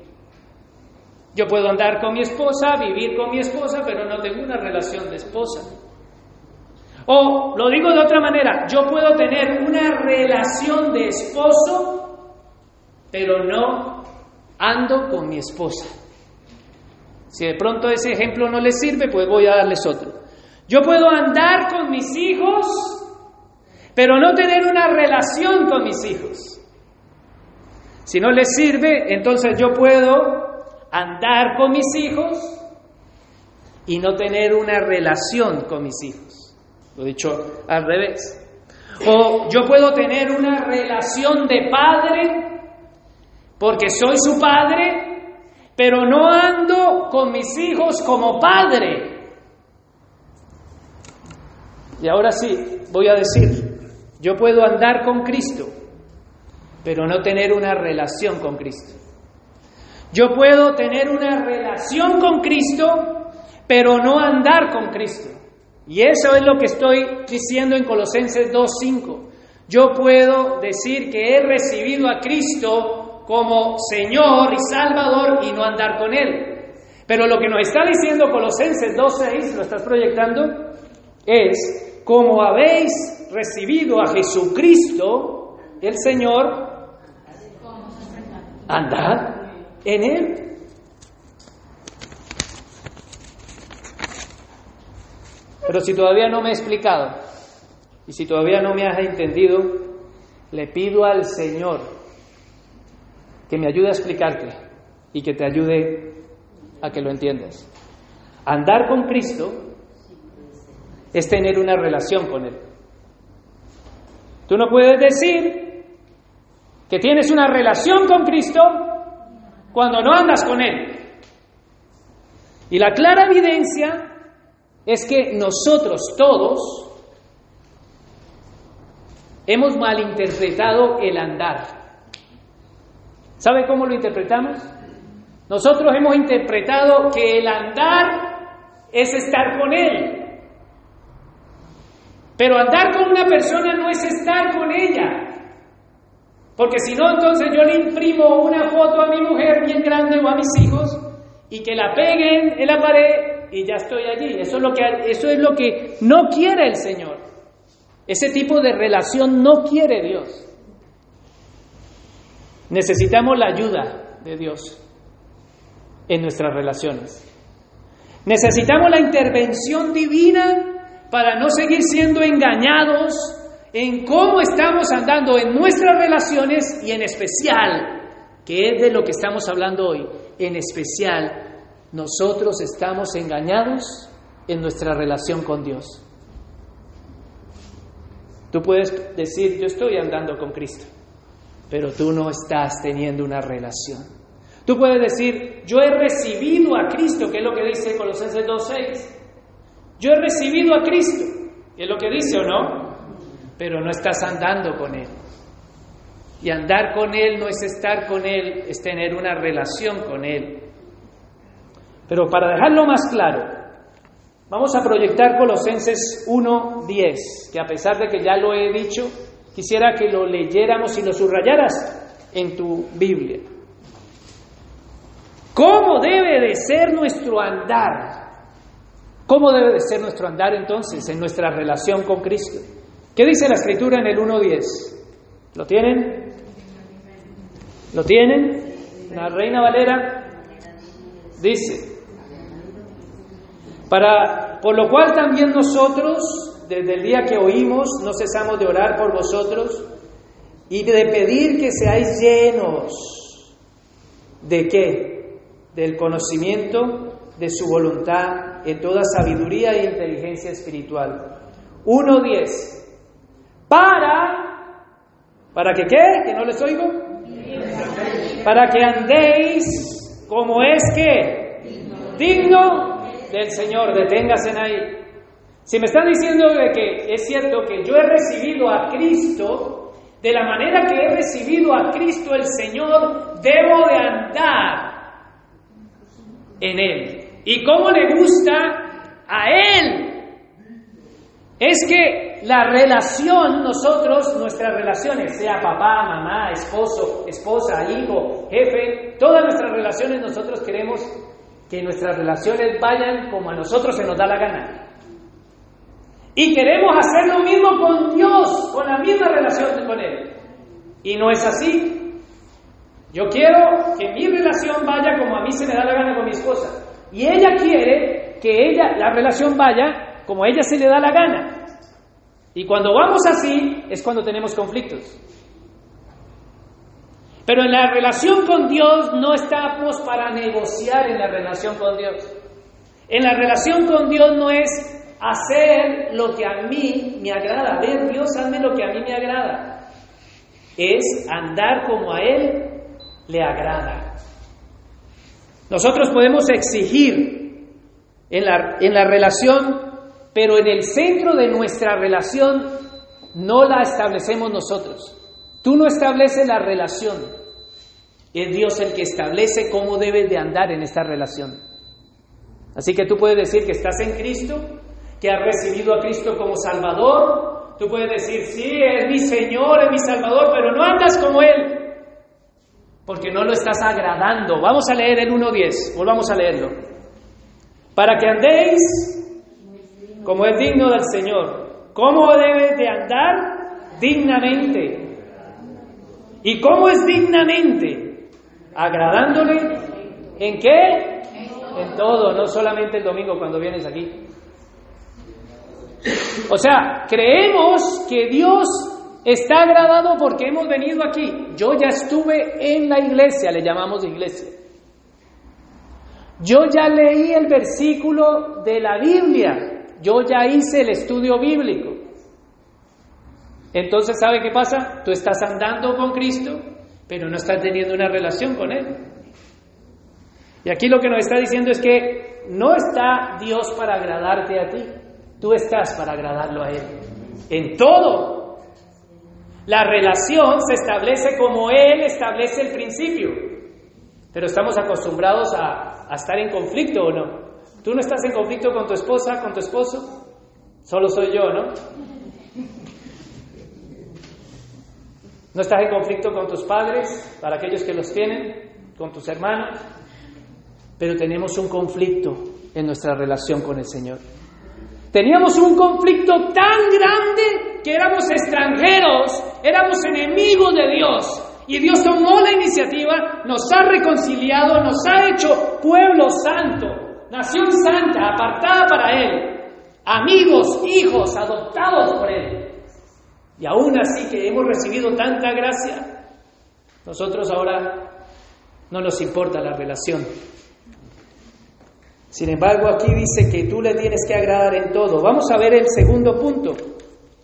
Yo puedo andar con mi esposa, vivir con mi esposa, pero no tengo una relación de esposa. O lo digo de otra manera, yo puedo tener una relación de esposo, pero no ando con mi esposa. Si de pronto ese ejemplo no les sirve, pues voy a darles otro. Yo puedo andar con mis hijos, pero no tener una relación con mis hijos. Si no les sirve, entonces yo puedo andar con mis hijos y no tener una relación con mis hijos. Lo dicho al revés. O yo puedo tener una relación de padre porque soy su padre, pero no ando con mis hijos como padre. Y ahora sí, voy a decir, yo puedo andar con Cristo, pero no tener una relación con Cristo. Yo puedo tener una relación con Cristo, pero no andar con Cristo. Y eso es lo que estoy diciendo en Colosenses 2.5. Yo puedo decir que he recibido a Cristo como Señor y Salvador y no andar con Él. Pero lo que nos está diciendo Colosenses 2.6, lo estás proyectando, es como habéis recibido a Jesucristo, el Señor, andad en Él. Pero si todavía no me he explicado y si todavía no me has entendido, le pido al Señor que me ayude a explicarte y que te ayude a que lo entiendas. Andar con Cristo es tener una relación con Él. Tú no puedes decir que tienes una relación con Cristo cuando no andas con Él. Y la clara evidencia es que nosotros todos hemos malinterpretado el andar. ¿Sabe cómo lo interpretamos? Nosotros hemos interpretado que el andar es estar con Él. Pero andar con una persona no es estar con ella. Porque si no, entonces yo le imprimo una foto a mi mujer bien grande o a mis hijos y que la peguen en la pared y ya estoy allí. Eso es lo que, eso es lo que no quiere el Señor. Ese tipo de relación no quiere Dios. Necesitamos la ayuda de Dios en nuestras relaciones. Necesitamos la intervención divina para no seguir siendo engañados en cómo estamos andando en nuestras relaciones y en especial, que es de lo que estamos hablando hoy, en especial, nosotros estamos engañados en nuestra relación con Dios. Tú puedes decir, yo estoy andando con Cristo, pero tú no estás teniendo una relación. Tú puedes decir, yo he recibido a Cristo, que es lo que dice Colosenses 2.6. Yo he recibido a Cristo, que es lo que dice o no, pero no estás andando con Él. Y andar con Él no es estar con Él, es tener una relación con Él. Pero para dejarlo más claro, vamos a proyectar Colosenses 1.10, que a pesar de que ya lo he dicho, quisiera que lo leyéramos y lo subrayaras en tu Biblia. ¿Cómo debe de ser nuestro andar? ¿Cómo debe de ser nuestro andar entonces en nuestra relación con Cristo? ¿Qué dice la escritura en el 1.10? ¿Lo tienen? ¿Lo tienen? La Reina Valera dice, para, por lo cual también nosotros, desde el día que oímos, no cesamos de orar por vosotros y de pedir que seáis llenos de qué? Del conocimiento de su voluntad en toda sabiduría e inteligencia espiritual. 1.10 para, ¿para que qué? ¿Que no les oigo? Para que andéis como es que digno del Señor, deténgase ahí. Si me están diciendo de que es cierto que yo he recibido a Cristo, de la manera que he recibido a Cristo el Señor, debo de andar en Él. ¿Y cómo le gusta a Él? Es que la relación, nosotros, nuestras relaciones, sea papá, mamá, esposo, esposa, hijo, jefe, todas nuestras relaciones nosotros queremos que nuestras relaciones vayan como a nosotros se nos da la gana. Y queremos hacer lo mismo con Dios, con la misma relación con Él. Y no es así. Yo quiero que mi relación vaya como a mí se me da la gana con mi esposa. Y ella quiere que ella, la relación vaya como a ella se le da la gana. Y cuando vamos así es cuando tenemos conflictos. Pero en la relación con Dios no estamos para negociar en la relación con Dios. En la relación con Dios no es hacer lo que a mí me agrada. Ver, Dios, hazme lo que a mí me agrada. Es andar como a Él le agrada. Nosotros podemos exigir en la, en la relación pero en el centro de nuestra relación no la establecemos nosotros. Tú no estableces la relación. Es Dios el que establece cómo debes de andar en esta relación. Así que tú puedes decir que estás en Cristo, que has recibido a Cristo como Salvador. Tú puedes decir, sí, es mi Señor, es mi Salvador, pero no andas como Él, porque no lo estás agradando. Vamos a leer el 1.10, volvamos a leerlo. Para que andéis como es digno del Señor. ¿Cómo debes de andar? Dignamente. ¿Y cómo es dignamente? Agradándole. ¿En qué? En todo, no solamente el domingo cuando vienes aquí. O sea, creemos que Dios está agradado porque hemos venido aquí. Yo ya estuve en la iglesia, le llamamos iglesia. Yo ya leí el versículo de la Biblia yo ya hice el estudio bíblico. Entonces, ¿sabe qué pasa? Tú estás andando con Cristo, pero no estás teniendo una relación con Él. Y aquí lo que nos está diciendo es que no está Dios para agradarte a ti, tú estás para agradarlo a Él. En todo. La relación se establece como Él establece el principio. Pero estamos acostumbrados a, a estar en conflicto o no. Tú no estás en conflicto con tu esposa, con tu esposo, solo soy yo, ¿no? No estás en conflicto con tus padres, para aquellos que los tienen, con tus hermanos, pero tenemos un conflicto en nuestra relación con el Señor. Teníamos un conflicto tan grande que éramos extranjeros, éramos enemigos de Dios. Y Dios tomó la iniciativa, nos ha reconciliado, nos ha hecho pueblo santo, nación santa, apartada para Él, amigos, hijos, adoptados por Él. Y aún así que hemos recibido tanta gracia, nosotros ahora no nos importa la relación. Sin embargo, aquí dice que tú le tienes que agradar en todo. Vamos a ver el segundo punto.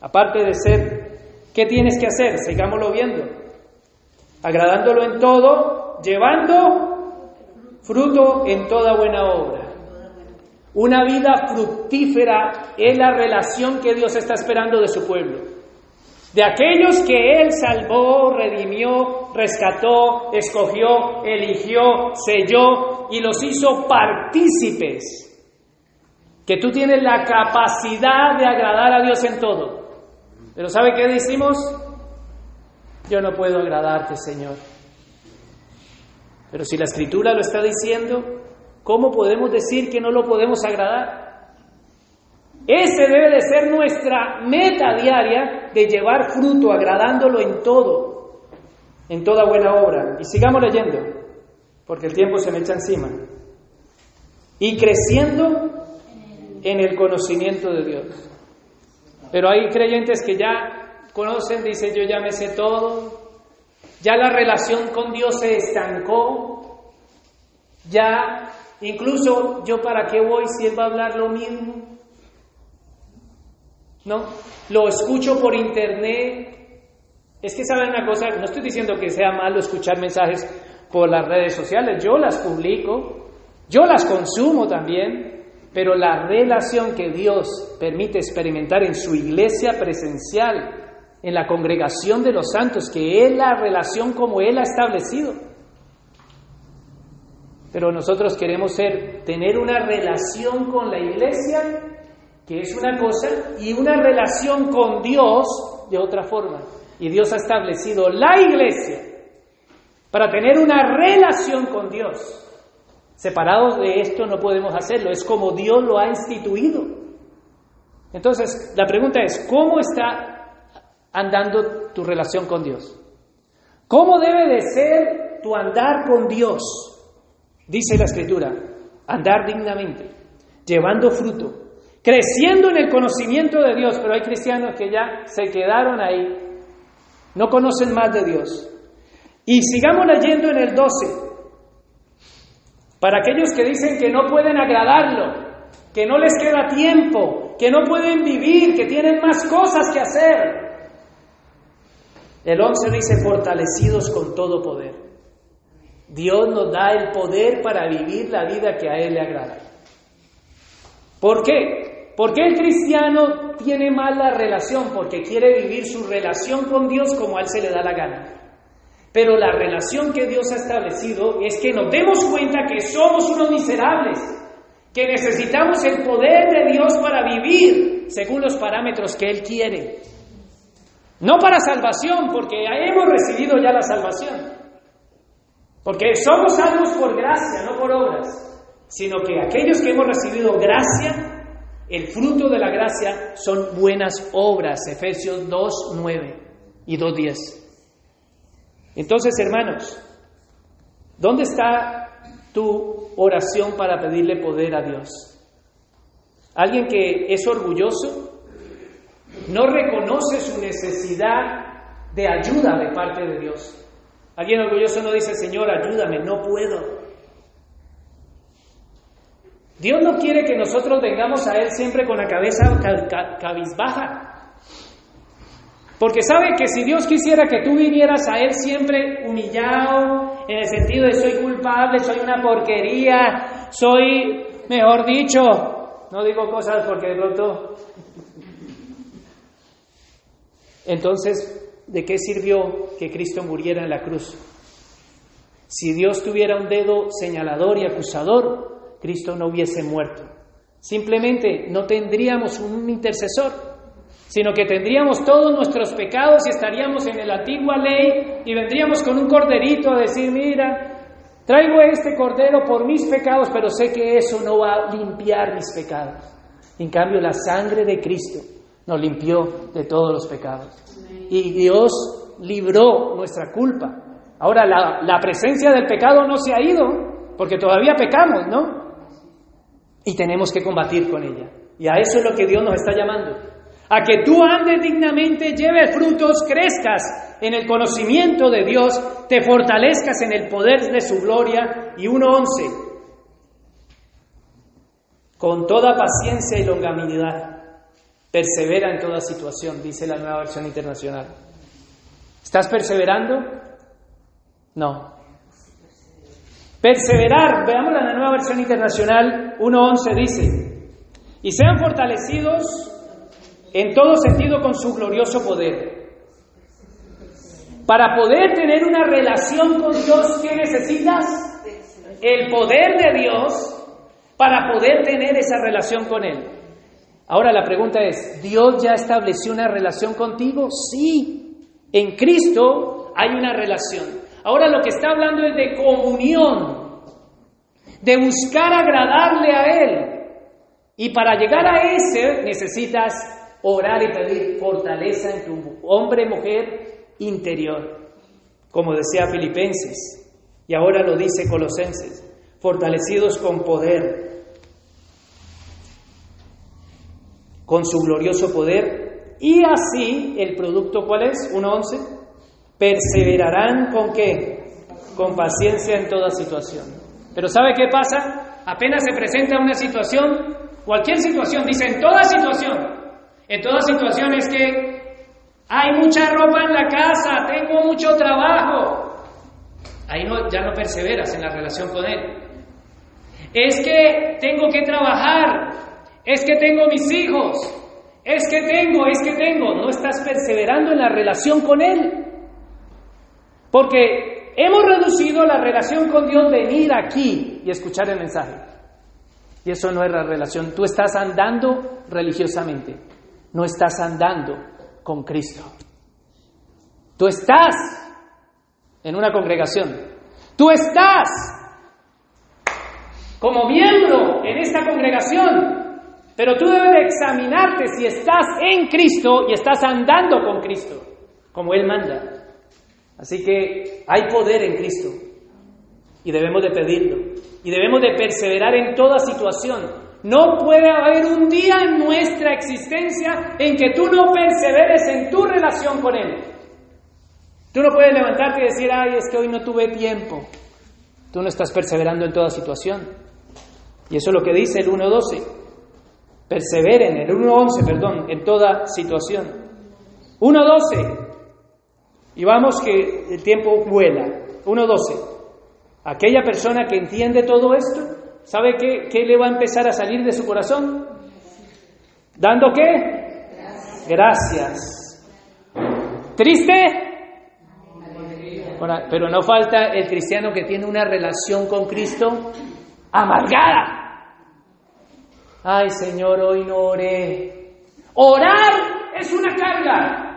Aparte de ser, ¿qué tienes que hacer? Sigámoslo viendo. Agradándolo en todo, llevando fruto en toda buena obra. Una vida fructífera es la relación que Dios está esperando de su pueblo. De aquellos que Él salvó, redimió, rescató, escogió, eligió, selló y los hizo partícipes. Que tú tienes la capacidad de agradar a Dios en todo. Pero ¿sabe qué decimos? Yo no puedo agradarte, Señor. Pero si la escritura lo está diciendo, ¿cómo podemos decir que no lo podemos agradar? Ese debe de ser nuestra meta diaria de llevar fruto, agradándolo en todo, en toda buena obra. Y sigamos leyendo, porque el tiempo se me echa encima. Y creciendo en el conocimiento de Dios. Pero hay creyentes que ya conocen, dice yo ya me sé todo, ya la relación con Dios se estancó, ya incluso yo para qué voy si Él va a hablar lo mismo. ¿No? Lo escucho por internet. Es que saben una cosa, no estoy diciendo que sea malo escuchar mensajes por las redes sociales, yo las publico, yo las consumo también, pero la relación que Dios permite experimentar en su iglesia presencial, en la congregación de los santos, que es la relación como Él ha establecido. Pero nosotros queremos ser, tener una relación con la iglesia es una cosa, y una relación con Dios de otra forma. Y Dios ha establecido la iglesia para tener una relación con Dios. Separados de esto no podemos hacerlo, es como Dios lo ha instituido. Entonces, la pregunta es, ¿cómo está andando tu relación con Dios? ¿Cómo debe de ser tu andar con Dios? Dice la escritura, andar dignamente, llevando fruto, creciendo en el conocimiento de Dios, pero hay cristianos que ya se quedaron ahí, no conocen más de Dios. Y sigamos leyendo en el 12, para aquellos que dicen que no pueden agradarlo, que no les queda tiempo, que no pueden vivir, que tienen más cosas que hacer. El 11 dice, fortalecidos con todo poder. Dios nos da el poder para vivir la vida que a Él le agrada. ¿Por qué? ¿Por qué el cristiano tiene mala relación? Porque quiere vivir su relación con Dios como a él se le da la gana. Pero la relación que Dios ha establecido es que nos demos cuenta que somos unos miserables, que necesitamos el poder de Dios para vivir según los parámetros que Él quiere. No para salvación, porque hemos recibido ya la salvación. Porque somos salvos por gracia, no por obras, sino que aquellos que hemos recibido gracia, el fruto de la gracia son buenas obras, Efesios 2, 9 y 2, 10. Entonces, hermanos, ¿dónde está tu oración para pedirle poder a Dios? ¿Alguien que es orgulloso? No reconoce su necesidad de ayuda de parte de Dios. Alguien orgulloso no dice, Señor, ayúdame, no puedo. Dios no quiere que nosotros vengamos a Él siempre con la cabeza cabizbaja. Porque sabe que si Dios quisiera que tú vinieras a Él siempre humillado, en el sentido de soy culpable, soy una porquería, soy, mejor dicho, no digo cosas porque de pronto... Entonces, ¿de qué sirvió que Cristo muriera en la cruz? Si Dios tuviera un dedo señalador y acusador, Cristo no hubiese muerto. Simplemente no tendríamos un intercesor. sino que tendríamos todos nuestros pecados y estaríamos en la antigua ley y vendríamos con un corderito a decir, mira, traigo este cordero por mis pecados, pero sé que eso no va a limpiar mis pecados. En cambio, la sangre de Cristo nos limpió de todos los pecados. Y Dios libró nuestra culpa. Ahora, la, presencia del pecado no se ha ido, porque todavía pecamos, ¿no? Y tenemos que combatir con ella. Y a eso es lo que Dios nos está llamando a que tú andes dignamente, lleves frutos, crezcas en el conocimiento de Dios, te fortalezcas en el poder de su gloria. Y 1.11, con toda paciencia y longanimidad, persevera en toda situación, dice la nueva versión internacional. ¿Estás perseverando? No. Perseverar, veamos la nueva versión internacional 1.11 dice, y sean fortalecidos en todo sentido con su glorioso poder. Para poder tener una relación con Dios, ¿qué necesitas? El poder de Dios para poder tener esa relación con Él. Ahora la pregunta es, ¿Dios ya estableció una relación contigo? Sí, en Cristo hay una relación. Ahora lo que está hablando es de comunión, de buscar agradarle a Él. Y para llegar a ese necesitas orar y pedir fortaleza en tu hombre, mujer interior, como decía Filipenses, y ahora lo dice Colosenses, fortalecidos con poder, con su glorioso poder, y así el producto cuál es, 1.11, perseverarán con qué? Con paciencia en toda situación. Pero ¿sabe qué pasa? Apenas se presenta una situación, cualquier situación, dice en toda situación, en todas situaciones que hay mucha ropa en la casa, tengo mucho trabajo. Ahí no, ya no perseveras en la relación con Él. Es que tengo que trabajar, es que tengo mis hijos, es que tengo, es que tengo. No estás perseverando en la relación con Él. Porque hemos reducido la relación con Dios venir aquí y escuchar el mensaje. Y eso no es la relación. Tú estás andando religiosamente no estás andando con Cristo. Tú estás en una congregación. Tú estás como miembro en esta congregación. Pero tú debes examinarte si estás en Cristo y estás andando con Cristo, como Él manda. Así que hay poder en Cristo y debemos de pedirlo. Y debemos de perseverar en toda situación. No puede haber un día en nuestra existencia en que tú no perseveres en tu relación con Él. Tú no puedes levantarte y decir, ay, es que hoy no tuve tiempo. Tú no estás perseverando en toda situación. Y eso es lo que dice el 1.12. Perseveren, el 1.11, perdón, en toda situación. 1.12. Y vamos que el tiempo vuela. 1.12. Aquella persona que entiende todo esto, ¿Sabe qué, qué le va a empezar a salir de su corazón? ¿Dando qué? Gracias. ¿Triste? pero no falta el cristiano que tiene una relación con Cristo amargada. Ay Señor, hoy no oré. Orar es una carga.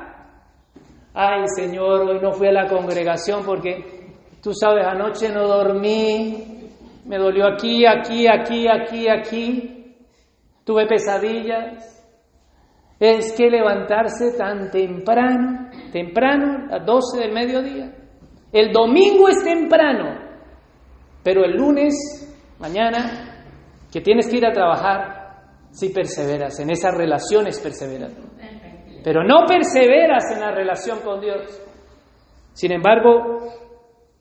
Ay Señor, hoy no fui a la congregación porque tú sabes, anoche no dormí, me dolió aquí, aquí, aquí, aquí, aquí. Tuve pesadillas. Es que levantarse tan temprano, temprano, a las 12 del mediodía. El domingo es temprano, pero el lunes, mañana, que tienes que ir a trabajar, si perseveras, en esas relaciones perseveras. Pero no perseveras en la relación con Dios. Sin embargo,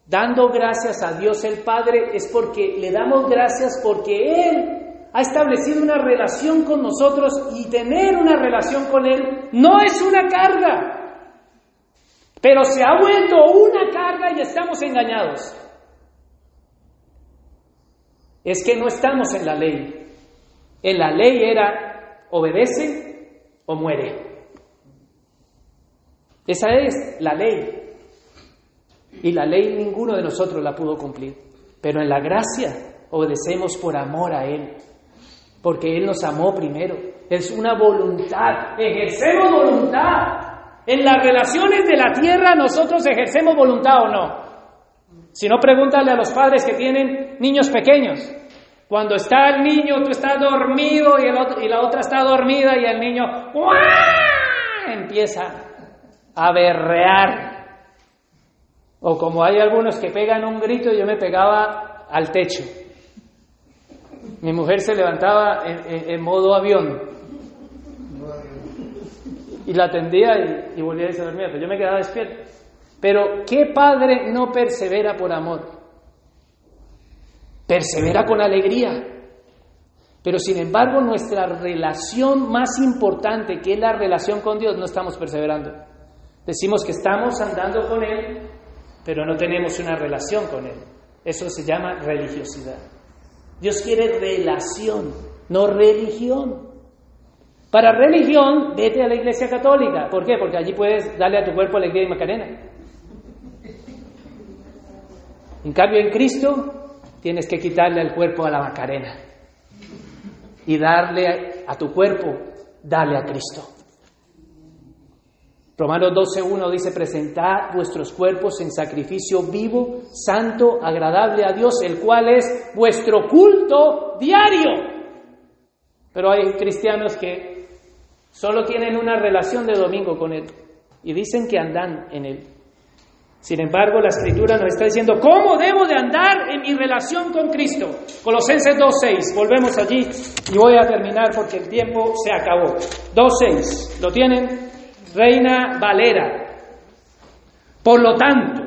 dando gracias a Dios el Padre es porque le damos gracias porque Él ha establecido una relación con nosotros y tener una relación con Él no es una carga, pero se ha vuelto una carga y estamos engañados. Es que no estamos en la ley. En la ley era obedece o muere. Esa es la ley. Y la ley ninguno de nosotros la pudo cumplir. Pero en la gracia obedecemos por amor a Él, porque Él nos amó primero. es una voluntad. Ejercemos voluntad. En las relaciones de la tierra nosotros ejercemos voluntad o no. Si no, pregúntale a los padres que tienen niños pequeños. Cuando está el niño, tú estás dormido y, el otro, y la otra está dormida y el niño empieza a berrear. O como hay algunos que pegan un grito, yo me pegaba al techo. Mi mujer se levantaba en, modo avión y la atendía y, y volvía a irse a dormir, pero yo me quedaba despierto. Pero ¿qué padre no persevera por amor? Persevera con alegría. Pero sin embargo nuestra relación más importante, que es la relación con Dios, no estamos perseverando. Decimos que estamos andando con Él, pero no tenemos una relación con Él. Eso se llama religiosidad. Dios quiere relación, no religión. Para religión, vete a la iglesia católica. ¿Por qué? Porque allí puedes darle a tu cuerpo alegría y macarena. En cambio, en Cristo, tienes que quitarle al cuerpo a la macarena y darle a tu cuerpo, dale a Cristo. Romanos 12.1 dice, presentad vuestros cuerpos en sacrificio vivo, santo, agradable a Dios, el cual es vuestro culto diario. Pero hay cristianos que solo tienen una relación de domingo con Él y dicen que andan en Él. Sin embargo, la escritura nos está diciendo, ¿cómo debo de andar en mi relación con Cristo? Colosenses 2.6, volvemos allí y voy a terminar porque el tiempo se acabó. 2.6, ¿lo tienen? Reina Valera. Por lo tanto,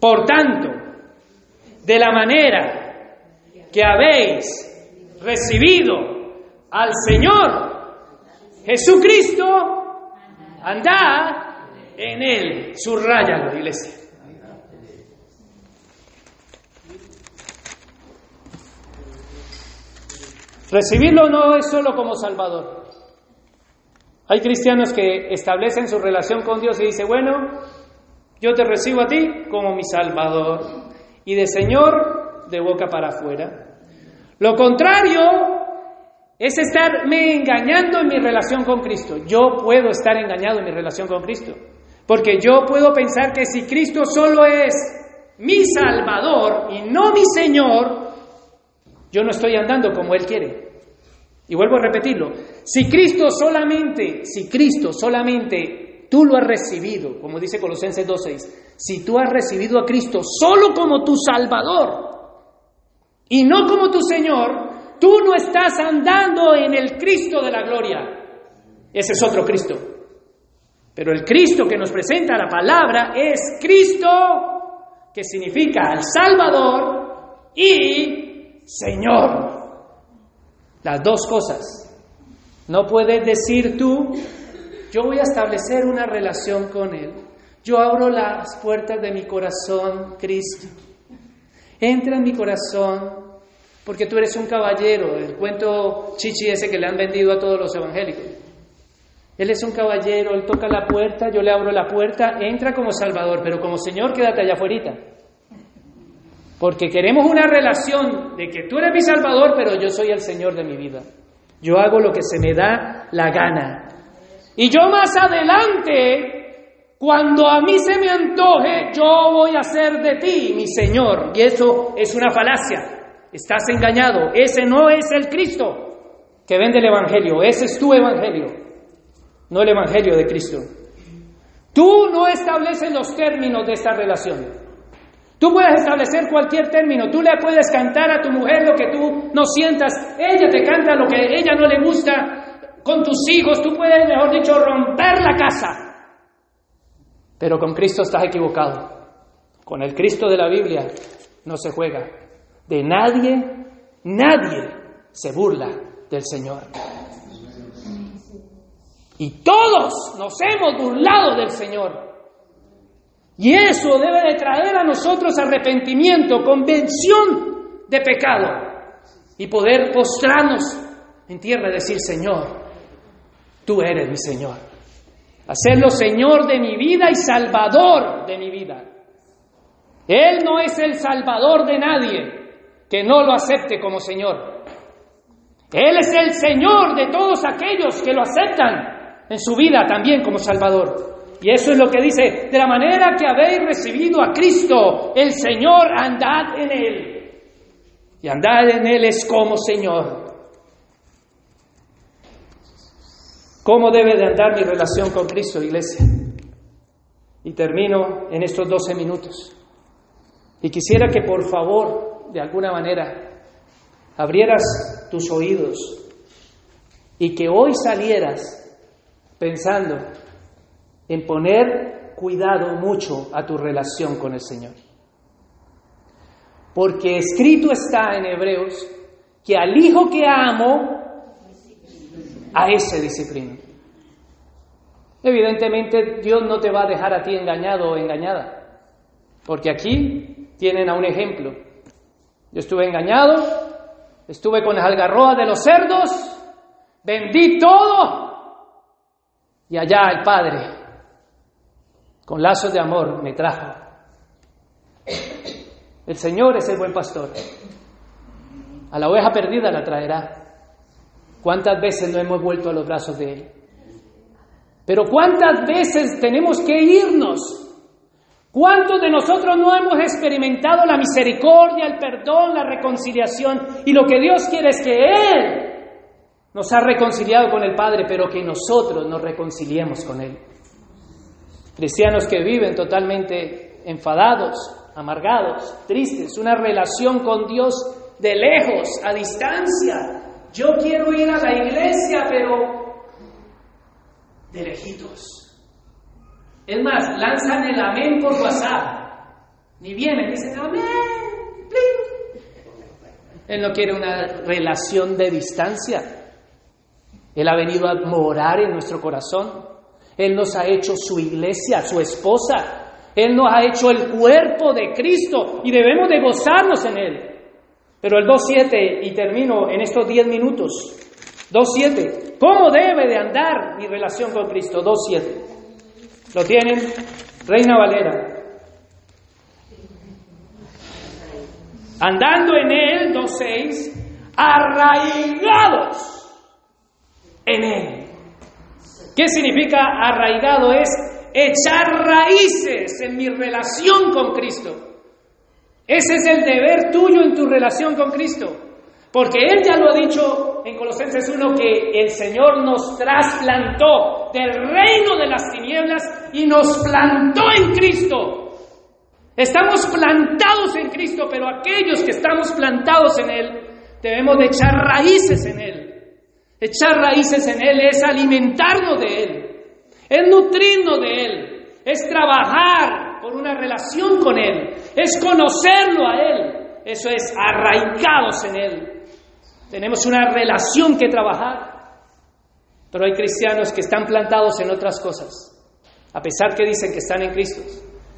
por tanto, de la manera que habéis recibido al Señor Jesucristo, andad en Él. Subrayalo, iglesia. Recibirlo no es solo como Salvador. Hay cristianos que establecen su relación con Dios y dicen, bueno, yo te recibo a ti como mi Salvador y de Señor de boca para afuera. Lo contrario es estarme engañando en mi relación con Cristo. Yo puedo estar engañado en mi relación con Cristo, porque yo puedo pensar que si Cristo solo es mi Salvador y no mi Señor, yo no estoy andando como Él quiere. Y vuelvo a repetirlo, si Cristo solamente, si Cristo solamente tú lo has recibido, como dice Colosenses 2.6, si tú has recibido a Cristo solo como tu Salvador y no como tu Señor, tú no estás andando en el Cristo de la gloria. Ese es otro Cristo. Pero el Cristo que nos presenta la palabra es Cristo, que significa el Salvador y Señor. Las dos cosas. No puedes decir tú, yo voy a establecer una relación con Él. Yo abro las puertas de mi corazón, Cristo. Entra en mi corazón, porque tú eres un caballero. El cuento chichi ese que le han vendido a todos los evangélicos. Él es un caballero, él toca la puerta, yo le abro la puerta, entra como Salvador, pero como Señor quédate allá afuera. Porque queremos una relación de que tú eres mi Salvador, pero yo soy el Señor de mi vida. Yo hago lo que se me da la gana. Y yo más adelante, cuando a mí se me antoje, yo voy a ser de ti, mi Señor. Y eso es una falacia. Estás engañado. Ese no es el Cristo que vende el Evangelio. Ese es tu Evangelio, no el Evangelio de Cristo. Tú no estableces los términos de esta relación. Tú puedes establecer cualquier término, tú le puedes cantar a tu mujer lo que tú no sientas, ella te canta lo que ella no le gusta, con tus hijos, tú puedes, mejor dicho, romper la casa. Pero con Cristo estás equivocado. Con el Cristo de la Biblia no se juega. De nadie, nadie se burla del Señor. Y todos nos hemos burlado del Señor. Y eso debe de traer a nosotros arrepentimiento, convención de pecado y poder postrarnos en tierra y decir, Señor, tú eres mi Señor. Hacerlo Señor de mi vida y Salvador de mi vida. Él no es el Salvador de nadie que no lo acepte como Señor. Él es el Señor de todos aquellos que lo aceptan en su vida también como Salvador. Y eso es lo que dice, de la manera que habéis recibido a Cristo, el Señor, andad en Él. Y andad en Él es como Señor. ¿Cómo debe de andar mi relación con Cristo, iglesia? Y termino en estos 12 minutos. Y quisiera que por favor, de alguna manera, abrieras tus oídos y que hoy salieras pensando en poner cuidado mucho a tu relación con el Señor. Porque escrito está en Hebreos que al hijo que amo, a ese disciplina. Evidentemente Dios no te va a dejar a ti engañado o engañada, porque aquí tienen a un ejemplo. Yo estuve engañado, estuve con las algarroas de los cerdos, vendí todo y allá el Padre, con lazos de amor, me trajo. El Señor es el buen pastor. A la oveja perdida la traerá. ¿Cuántas veces no hemos vuelto a los brazos de Él? Pero ¿cuántas veces tenemos que irnos? ¿Cuántos de nosotros no hemos experimentado la misericordia, el perdón, la reconciliación? Y lo que Dios quiere es que Él nos ha reconciliado con el Padre, pero que nosotros nos reconciliemos con Él. Cristianos que viven totalmente enfadados, amargados, tristes, una relación con Dios de lejos, a distancia. Yo quiero ir a la iglesia, pero de lejitos. Es más, lanzan el amén por WhatsApp. Ni vienen, dicen amén. Él no quiere una relación de distancia. Él ha venido a morar en nuestro corazón. Él nos ha hecho su iglesia, su esposa. Él nos ha hecho el cuerpo de Cristo y debemos de gozarnos en Él. Pero el 2.7, y termino en estos 10 minutos. 2.7. ¿Cómo debe de andar mi relación con Cristo? 2.7. ¿Lo tienen? Reina Valera. Andando en Él, 2.6, arraigados en Él. ¿Qué significa arraigado? Es echar raíces en mi relación con Cristo. Ese es el deber tuyo en tu relación con Cristo. Porque Él ya lo ha dicho en Colosenses 1 que el Señor nos trasplantó del reino de las tinieblas y nos plantó en Cristo. Estamos plantados en Cristo, pero aquellos que estamos plantados en Él debemos de echar raíces en Él. Echar raíces en Él es alimentarnos de Él, es nutrirnos de Él, es trabajar por una relación con Él, es conocerlo a Él. Eso es arraigados en Él. Tenemos una relación que trabajar. Pero hay cristianos que están plantados en otras cosas, a pesar que dicen que están en Cristo.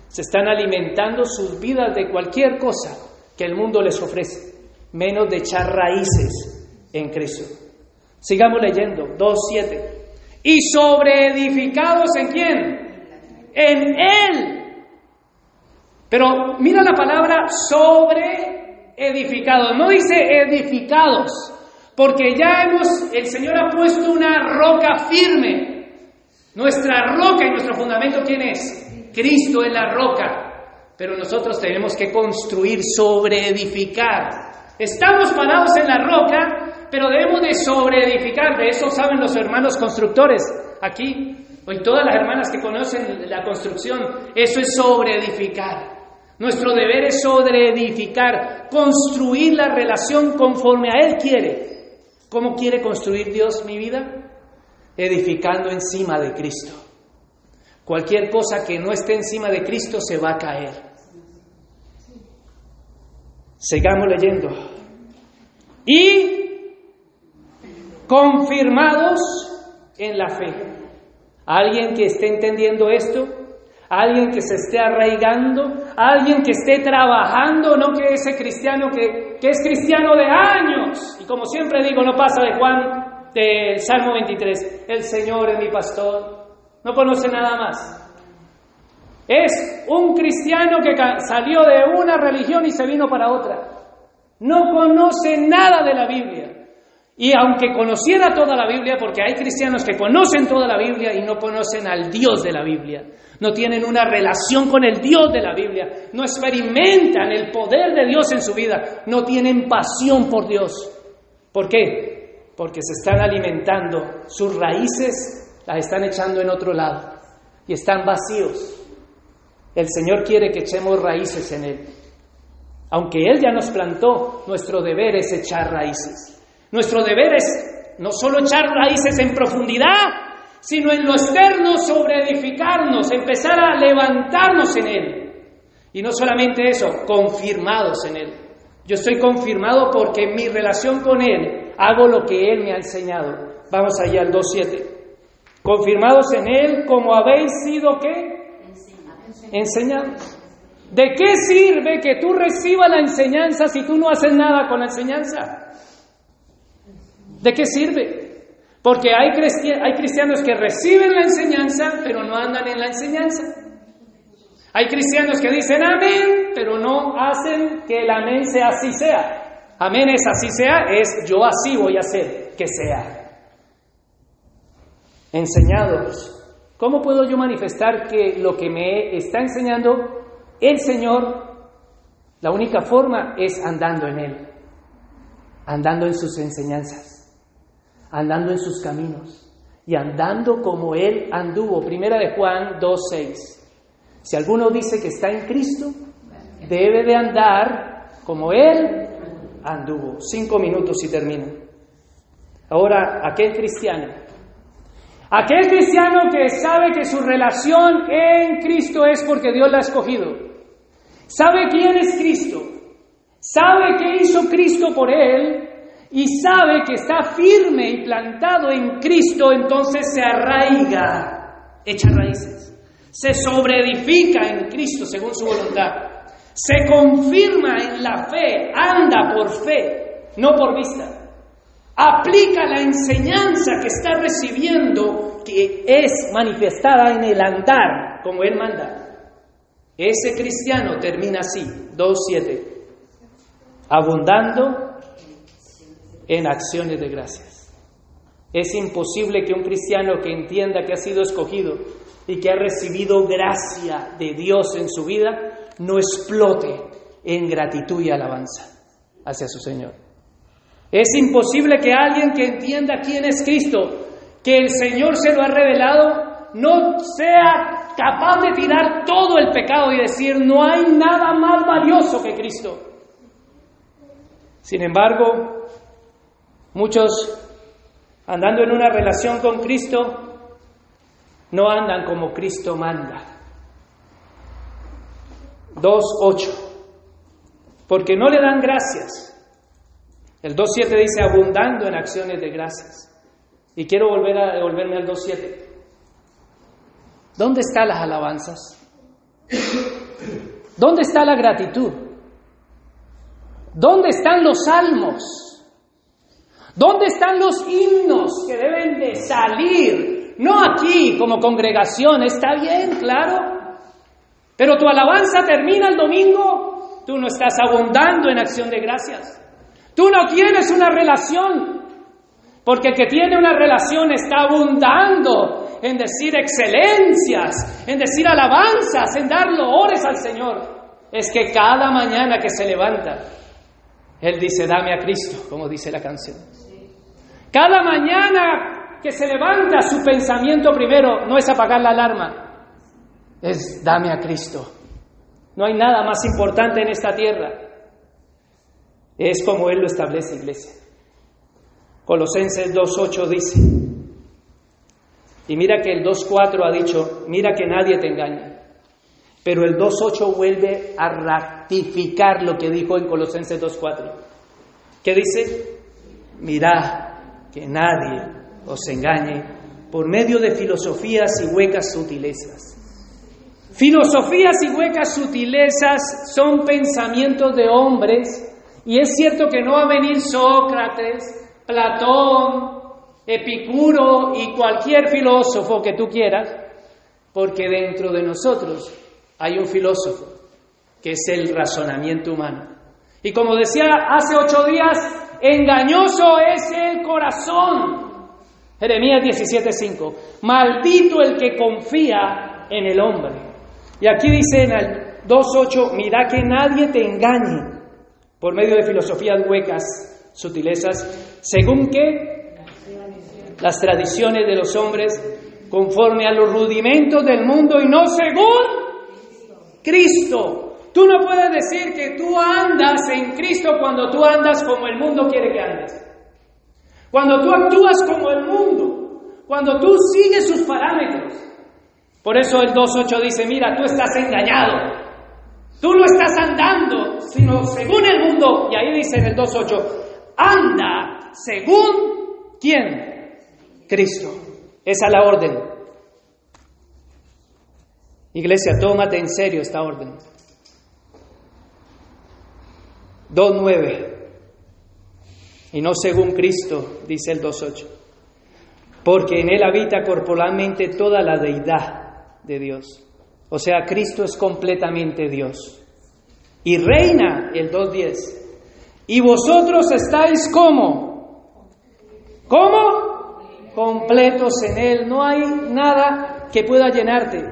Se están alimentando sus vidas de cualquier cosa que el mundo les ofrece, menos de echar raíces en Cristo. Sigamos leyendo, 2.7. Y sobre edificados en quién? En Él. Pero mira la palabra sobre edificados. No dice edificados, porque ya hemos, el Señor ha puesto una roca firme. Nuestra roca y nuestro fundamento, ¿quién es? Cristo es la roca. Pero nosotros tenemos que construir sobre edificar. Estamos parados en la roca, pero debemos de sobre edificar. De eso saben los hermanos constructores aquí. Hoy todas las hermanas que conocen la construcción, eso es sobre edificar. Nuestro deber es sobre edificar, construir la relación conforme a Él quiere. ¿Cómo quiere construir Dios mi vida? Edificando encima de Cristo. Cualquier cosa que no esté encima de Cristo se va a caer. Sigamos leyendo. Y confirmados en la fe. ¿Alguien que esté entendiendo esto? alguien que se esté arraigando, alguien que esté trabajando, no que ese cristiano que, que es cristiano de años. Y como siempre digo, no pasa de Juan del Salmo 23, el Señor es mi pastor, no conoce nada más. Es un cristiano que salió de una religión y se vino para otra. No conoce nada de la Biblia. Y aunque conociera toda la Biblia, porque hay cristianos que conocen toda la Biblia y no conocen al Dios de la Biblia, no tienen una relación con el Dios de la Biblia, no experimentan el poder de Dios en su vida, no tienen pasión por Dios. ¿Por qué? Porque se están alimentando, sus raíces las están echando en otro lado y están vacíos. El Señor quiere que echemos raíces en Él. Aunque Él ya nos plantó, nuestro deber es echar raíces. Nuestro deber es no solo echar raíces en profundidad, sino en lo externo sobre edificarnos, empezar a levantarnos en Él. Y no solamente eso, confirmados en Él. Yo estoy confirmado porque en mi relación con Él hago lo que Él me ha enseñado. Vamos allá al 2.7. Confirmados en Él como habéis sido qué? Enseñados. ¿De qué sirve que tú recibas la enseñanza si tú no haces nada con la enseñanza? ¿De qué sirve? Porque hay, cristianos que reciben la enseñanza, pero no andan en la enseñanza. Hay cristianos que dicen amén, pero no hacen que el amén sea así sea. Amén es así sea, es yo así voy a hacer que sea. Enseñados. ¿Cómo puedo yo manifestar que lo que me está enseñando el Señor, la única forma es andando en Él, andando en sus enseñanzas? Andando en sus caminos y andando como Él anduvo. Primera de Juan 2.6. Si alguno dice que está en Cristo, debe de andar como Él anduvo. Cinco minutos y termino. Ahora, aquel cristiano, aquel cristiano que sabe que su relación en Cristo es porque Dios la ha escogido, sabe quién es Cristo, sabe qué hizo Cristo por él, y sabe que está firme y plantado en Cristo, entonces se arraiga, echa raíces, se sobreedifica en Cristo según su voluntad, se confirma en la fe, anda por fe, no por vista. Aplica la enseñanza que está recibiendo, que es manifestada en el andar, como Él manda. Ese cristiano termina así, 2.7, abundando en acciones de gracias. Es imposible que un cristiano que entienda que ha sido escogido y que ha recibido gracia de Dios en su vida, no explote en gratitud y alabanza hacia su Señor. Es imposible que alguien que entienda quién es Cristo, que el Señor se lo ha revelado, no sea capaz de tirar todo el pecado y decir, no hay nada más valioso que Cristo. Sin embargo, Muchos, andando en una relación con Cristo, no andan como Cristo manda. 2.8. Porque no le dan gracias. El 2.7 dice abundando en acciones de gracias. Y quiero volver a devolverme al 2.7. ¿Dónde están las alabanzas? ¿Dónde está la gratitud? ¿Dónde están los salmos? ¿Dónde están los himnos que deben de salir? No aquí como congregación, está bien, claro. Pero tu alabanza termina el domingo, tú no estás abundando en acción de gracias. Tú no tienes una relación, porque el que tiene una relación está abundando en decir excelencias, en decir alabanzas, en dar loores al Señor. Es que cada mañana que se levanta, Él dice, dame a Cristo, como dice la canción. Cada mañana que se levanta su pensamiento primero no es apagar la alarma, es dame a Cristo. No hay nada más importante en esta tierra. Es como Él lo establece, iglesia. Colosenses 2.8 dice, y mira que el 2.4 ha dicho, mira que nadie te engañe. Pero el 2.8 vuelve a ratificar lo que dijo en Colosenses 2.4. ¿Qué dice? Mira que nadie os engañe por medio de filosofías y huecas sutilezas. Filosofías y huecas sutilezas son pensamientos de hombres y es cierto que no va a venir Sócrates, Platón, Epicuro y cualquier filósofo que tú quieras, porque dentro de nosotros hay un filósofo que es el razonamiento humano. Y como decía hace ocho días engañoso es el corazón. Jeremías 17:5, maldito el que confía en el hombre. Y aquí dice en el 2.8, mira que nadie te engañe por medio de filosofías huecas, sutilezas, según que las tradiciones de los hombres, conforme a los rudimentos del mundo y no según Cristo. Tú no puedes decir que tú andas en Cristo cuando tú andas como el mundo quiere que andes. Cuando tú actúas como el mundo, cuando tú sigues sus parámetros. Por eso el 2.8 dice, mira, tú estás engañado. Tú no estás andando, sino según el mundo. Y ahí dice en el 2.8, anda según quién? Cristo. Esa es la orden. Iglesia, tómate en serio esta orden. 2.9. Y no según Cristo, dice el 2.8. Porque en Él habita corporalmente toda la deidad de Dios. O sea, Cristo es completamente Dios. Y reina el 2.10. Y vosotros estáis como. ¿Cómo? Completos en Él. No hay nada que pueda llenarte.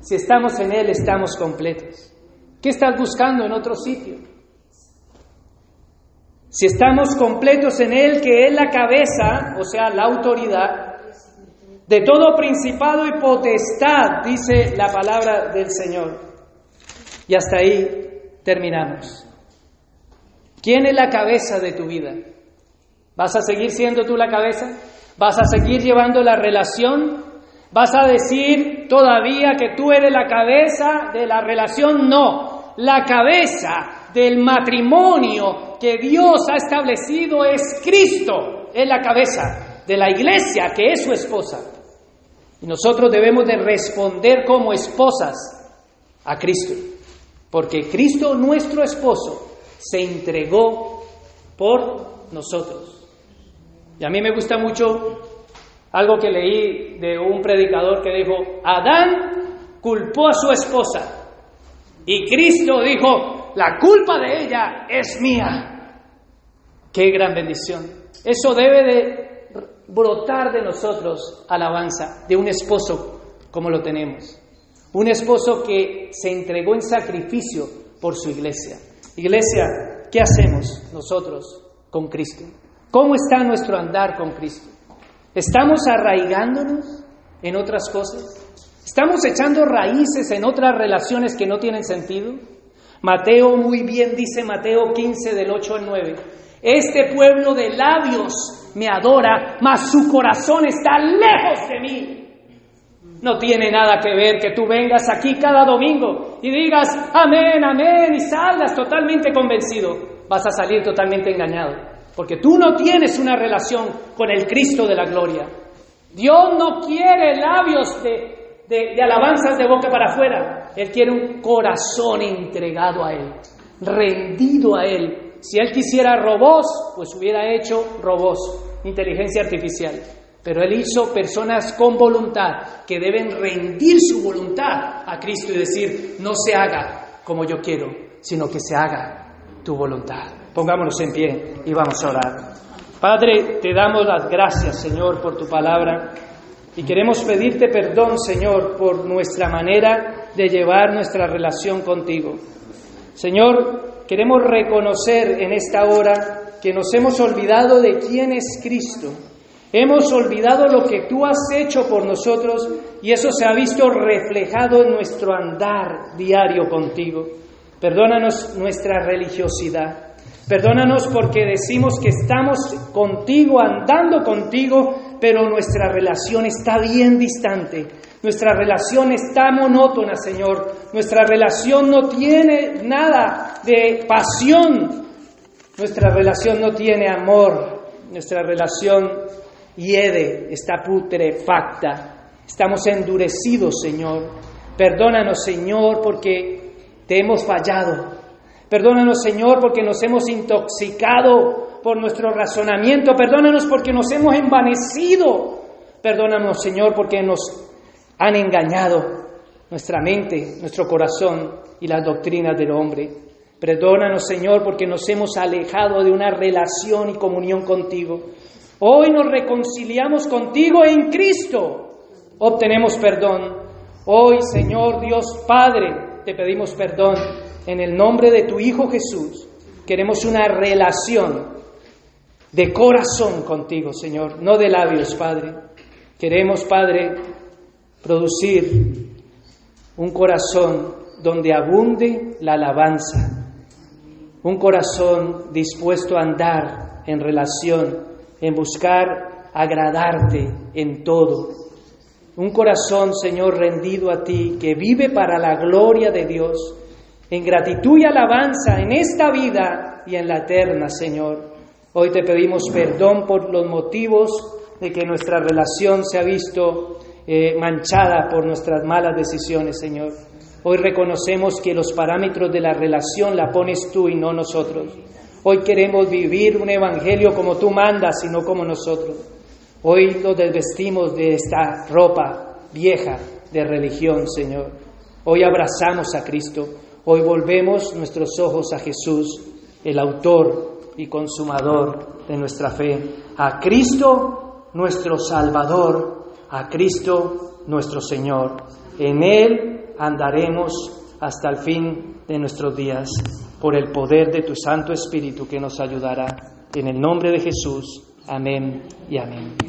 Si estamos en Él, estamos completos. ¿Qué estás buscando en otro sitio? Si estamos completos en Él, que es la cabeza, o sea, la autoridad, de todo principado y potestad, dice la palabra del Señor. Y hasta ahí terminamos. ¿Quién es la cabeza de tu vida? ¿Vas a seguir siendo tú la cabeza? ¿Vas a seguir llevando la relación? ¿Vas a decir todavía que tú eres la cabeza de la relación? No, la cabeza del matrimonio que Dios ha establecido es Cristo, es la cabeza de la iglesia que es su esposa. Y nosotros debemos de responder como esposas a Cristo, porque Cristo, nuestro esposo, se entregó por nosotros. Y a mí me gusta mucho algo que leí de un predicador que dijo, Adán culpó a su esposa y Cristo dijo, la culpa de ella es mía. Qué gran bendición. Eso debe de brotar de nosotros alabanza de un esposo como lo tenemos. Un esposo que se entregó en sacrificio por su iglesia. Iglesia, ¿qué hacemos nosotros con Cristo? ¿Cómo está nuestro andar con Cristo? ¿Estamos arraigándonos en otras cosas? ¿Estamos echando raíces en otras relaciones que no tienen sentido? Mateo muy bien dice Mateo 15 del 8 al 9. Este pueblo de labios me adora, mas su corazón está lejos de mí. No tiene nada que ver que tú vengas aquí cada domingo y digas amén, amén y salgas totalmente convencido. Vas a salir totalmente engañado, porque tú no tienes una relación con el Cristo de la gloria. Dios no quiere labios de, de alabanzas de boca para afuera. Él quiere un corazón entregado a Él, rendido a Él, si él quisiera robots, pues hubiera hecho robots, inteligencia artificial. Pero él hizo personas con voluntad que deben rendir su voluntad a Cristo y decir, no se haga como yo quiero, sino que se haga tu voluntad. Pongámonos en pie y vamos a orar. Padre, te damos las gracias, Señor, por tu palabra y queremos pedirte perdón, Señor, por nuestra manera de llevar nuestra relación contigo. Señor, Queremos reconocer en esta hora que nos hemos olvidado de quién es Cristo. Hemos olvidado lo que tú has hecho por nosotros y eso se ha visto reflejado en nuestro andar diario contigo. Perdónanos nuestra religiosidad. Perdónanos porque decimos que estamos contigo, andando contigo, pero nuestra relación está bien distante. Nuestra relación está monótona, Señor. Nuestra relación no tiene nada de pasión. Nuestra relación no tiene amor. Nuestra relación hiede, está putrefacta. Estamos endurecidos, Señor. Perdónanos, Señor, porque te hemos fallado. Perdónanos, Señor, porque nos hemos intoxicado por nuestro razonamiento. Perdónanos porque nos hemos envanecido. Perdónanos, Señor, porque nos han engañado nuestra mente, nuestro corazón y las doctrinas del hombre. Perdónanos, Señor, porque nos hemos alejado de una relación y comunión contigo. Hoy nos reconciliamos contigo en Cristo. Obtenemos perdón. Hoy, Señor Dios Padre, te pedimos perdón en el nombre de tu Hijo Jesús. Queremos una relación de corazón contigo, Señor, no de labios, Padre. Queremos, Padre, producir un corazón donde abunde la alabanza, un corazón dispuesto a andar en relación, en buscar agradarte en todo. Un corazón, Señor, rendido a ti, que vive para la gloria de Dios, en gratitud y alabanza en esta vida y en la eterna, Señor. Hoy te pedimos perdón por los motivos de que nuestra relación se ha visto eh, manchada por nuestras malas decisiones, Señor. Hoy reconocemos que los parámetros de la relación la pones tú y no nosotros. Hoy queremos vivir un evangelio como tú mandas y no como nosotros. Hoy nos desvestimos de esta ropa vieja de religión, Señor. Hoy abrazamos a Cristo. Hoy volvemos nuestros ojos a Jesús, el autor y consumador de nuestra fe. A Cristo, nuestro Salvador. A Cristo, nuestro Señor. En Él andaremos hasta el fin de nuestros días por el poder de tu Santo Espíritu que nos ayudará. En el nombre de Jesús. Amén y amén.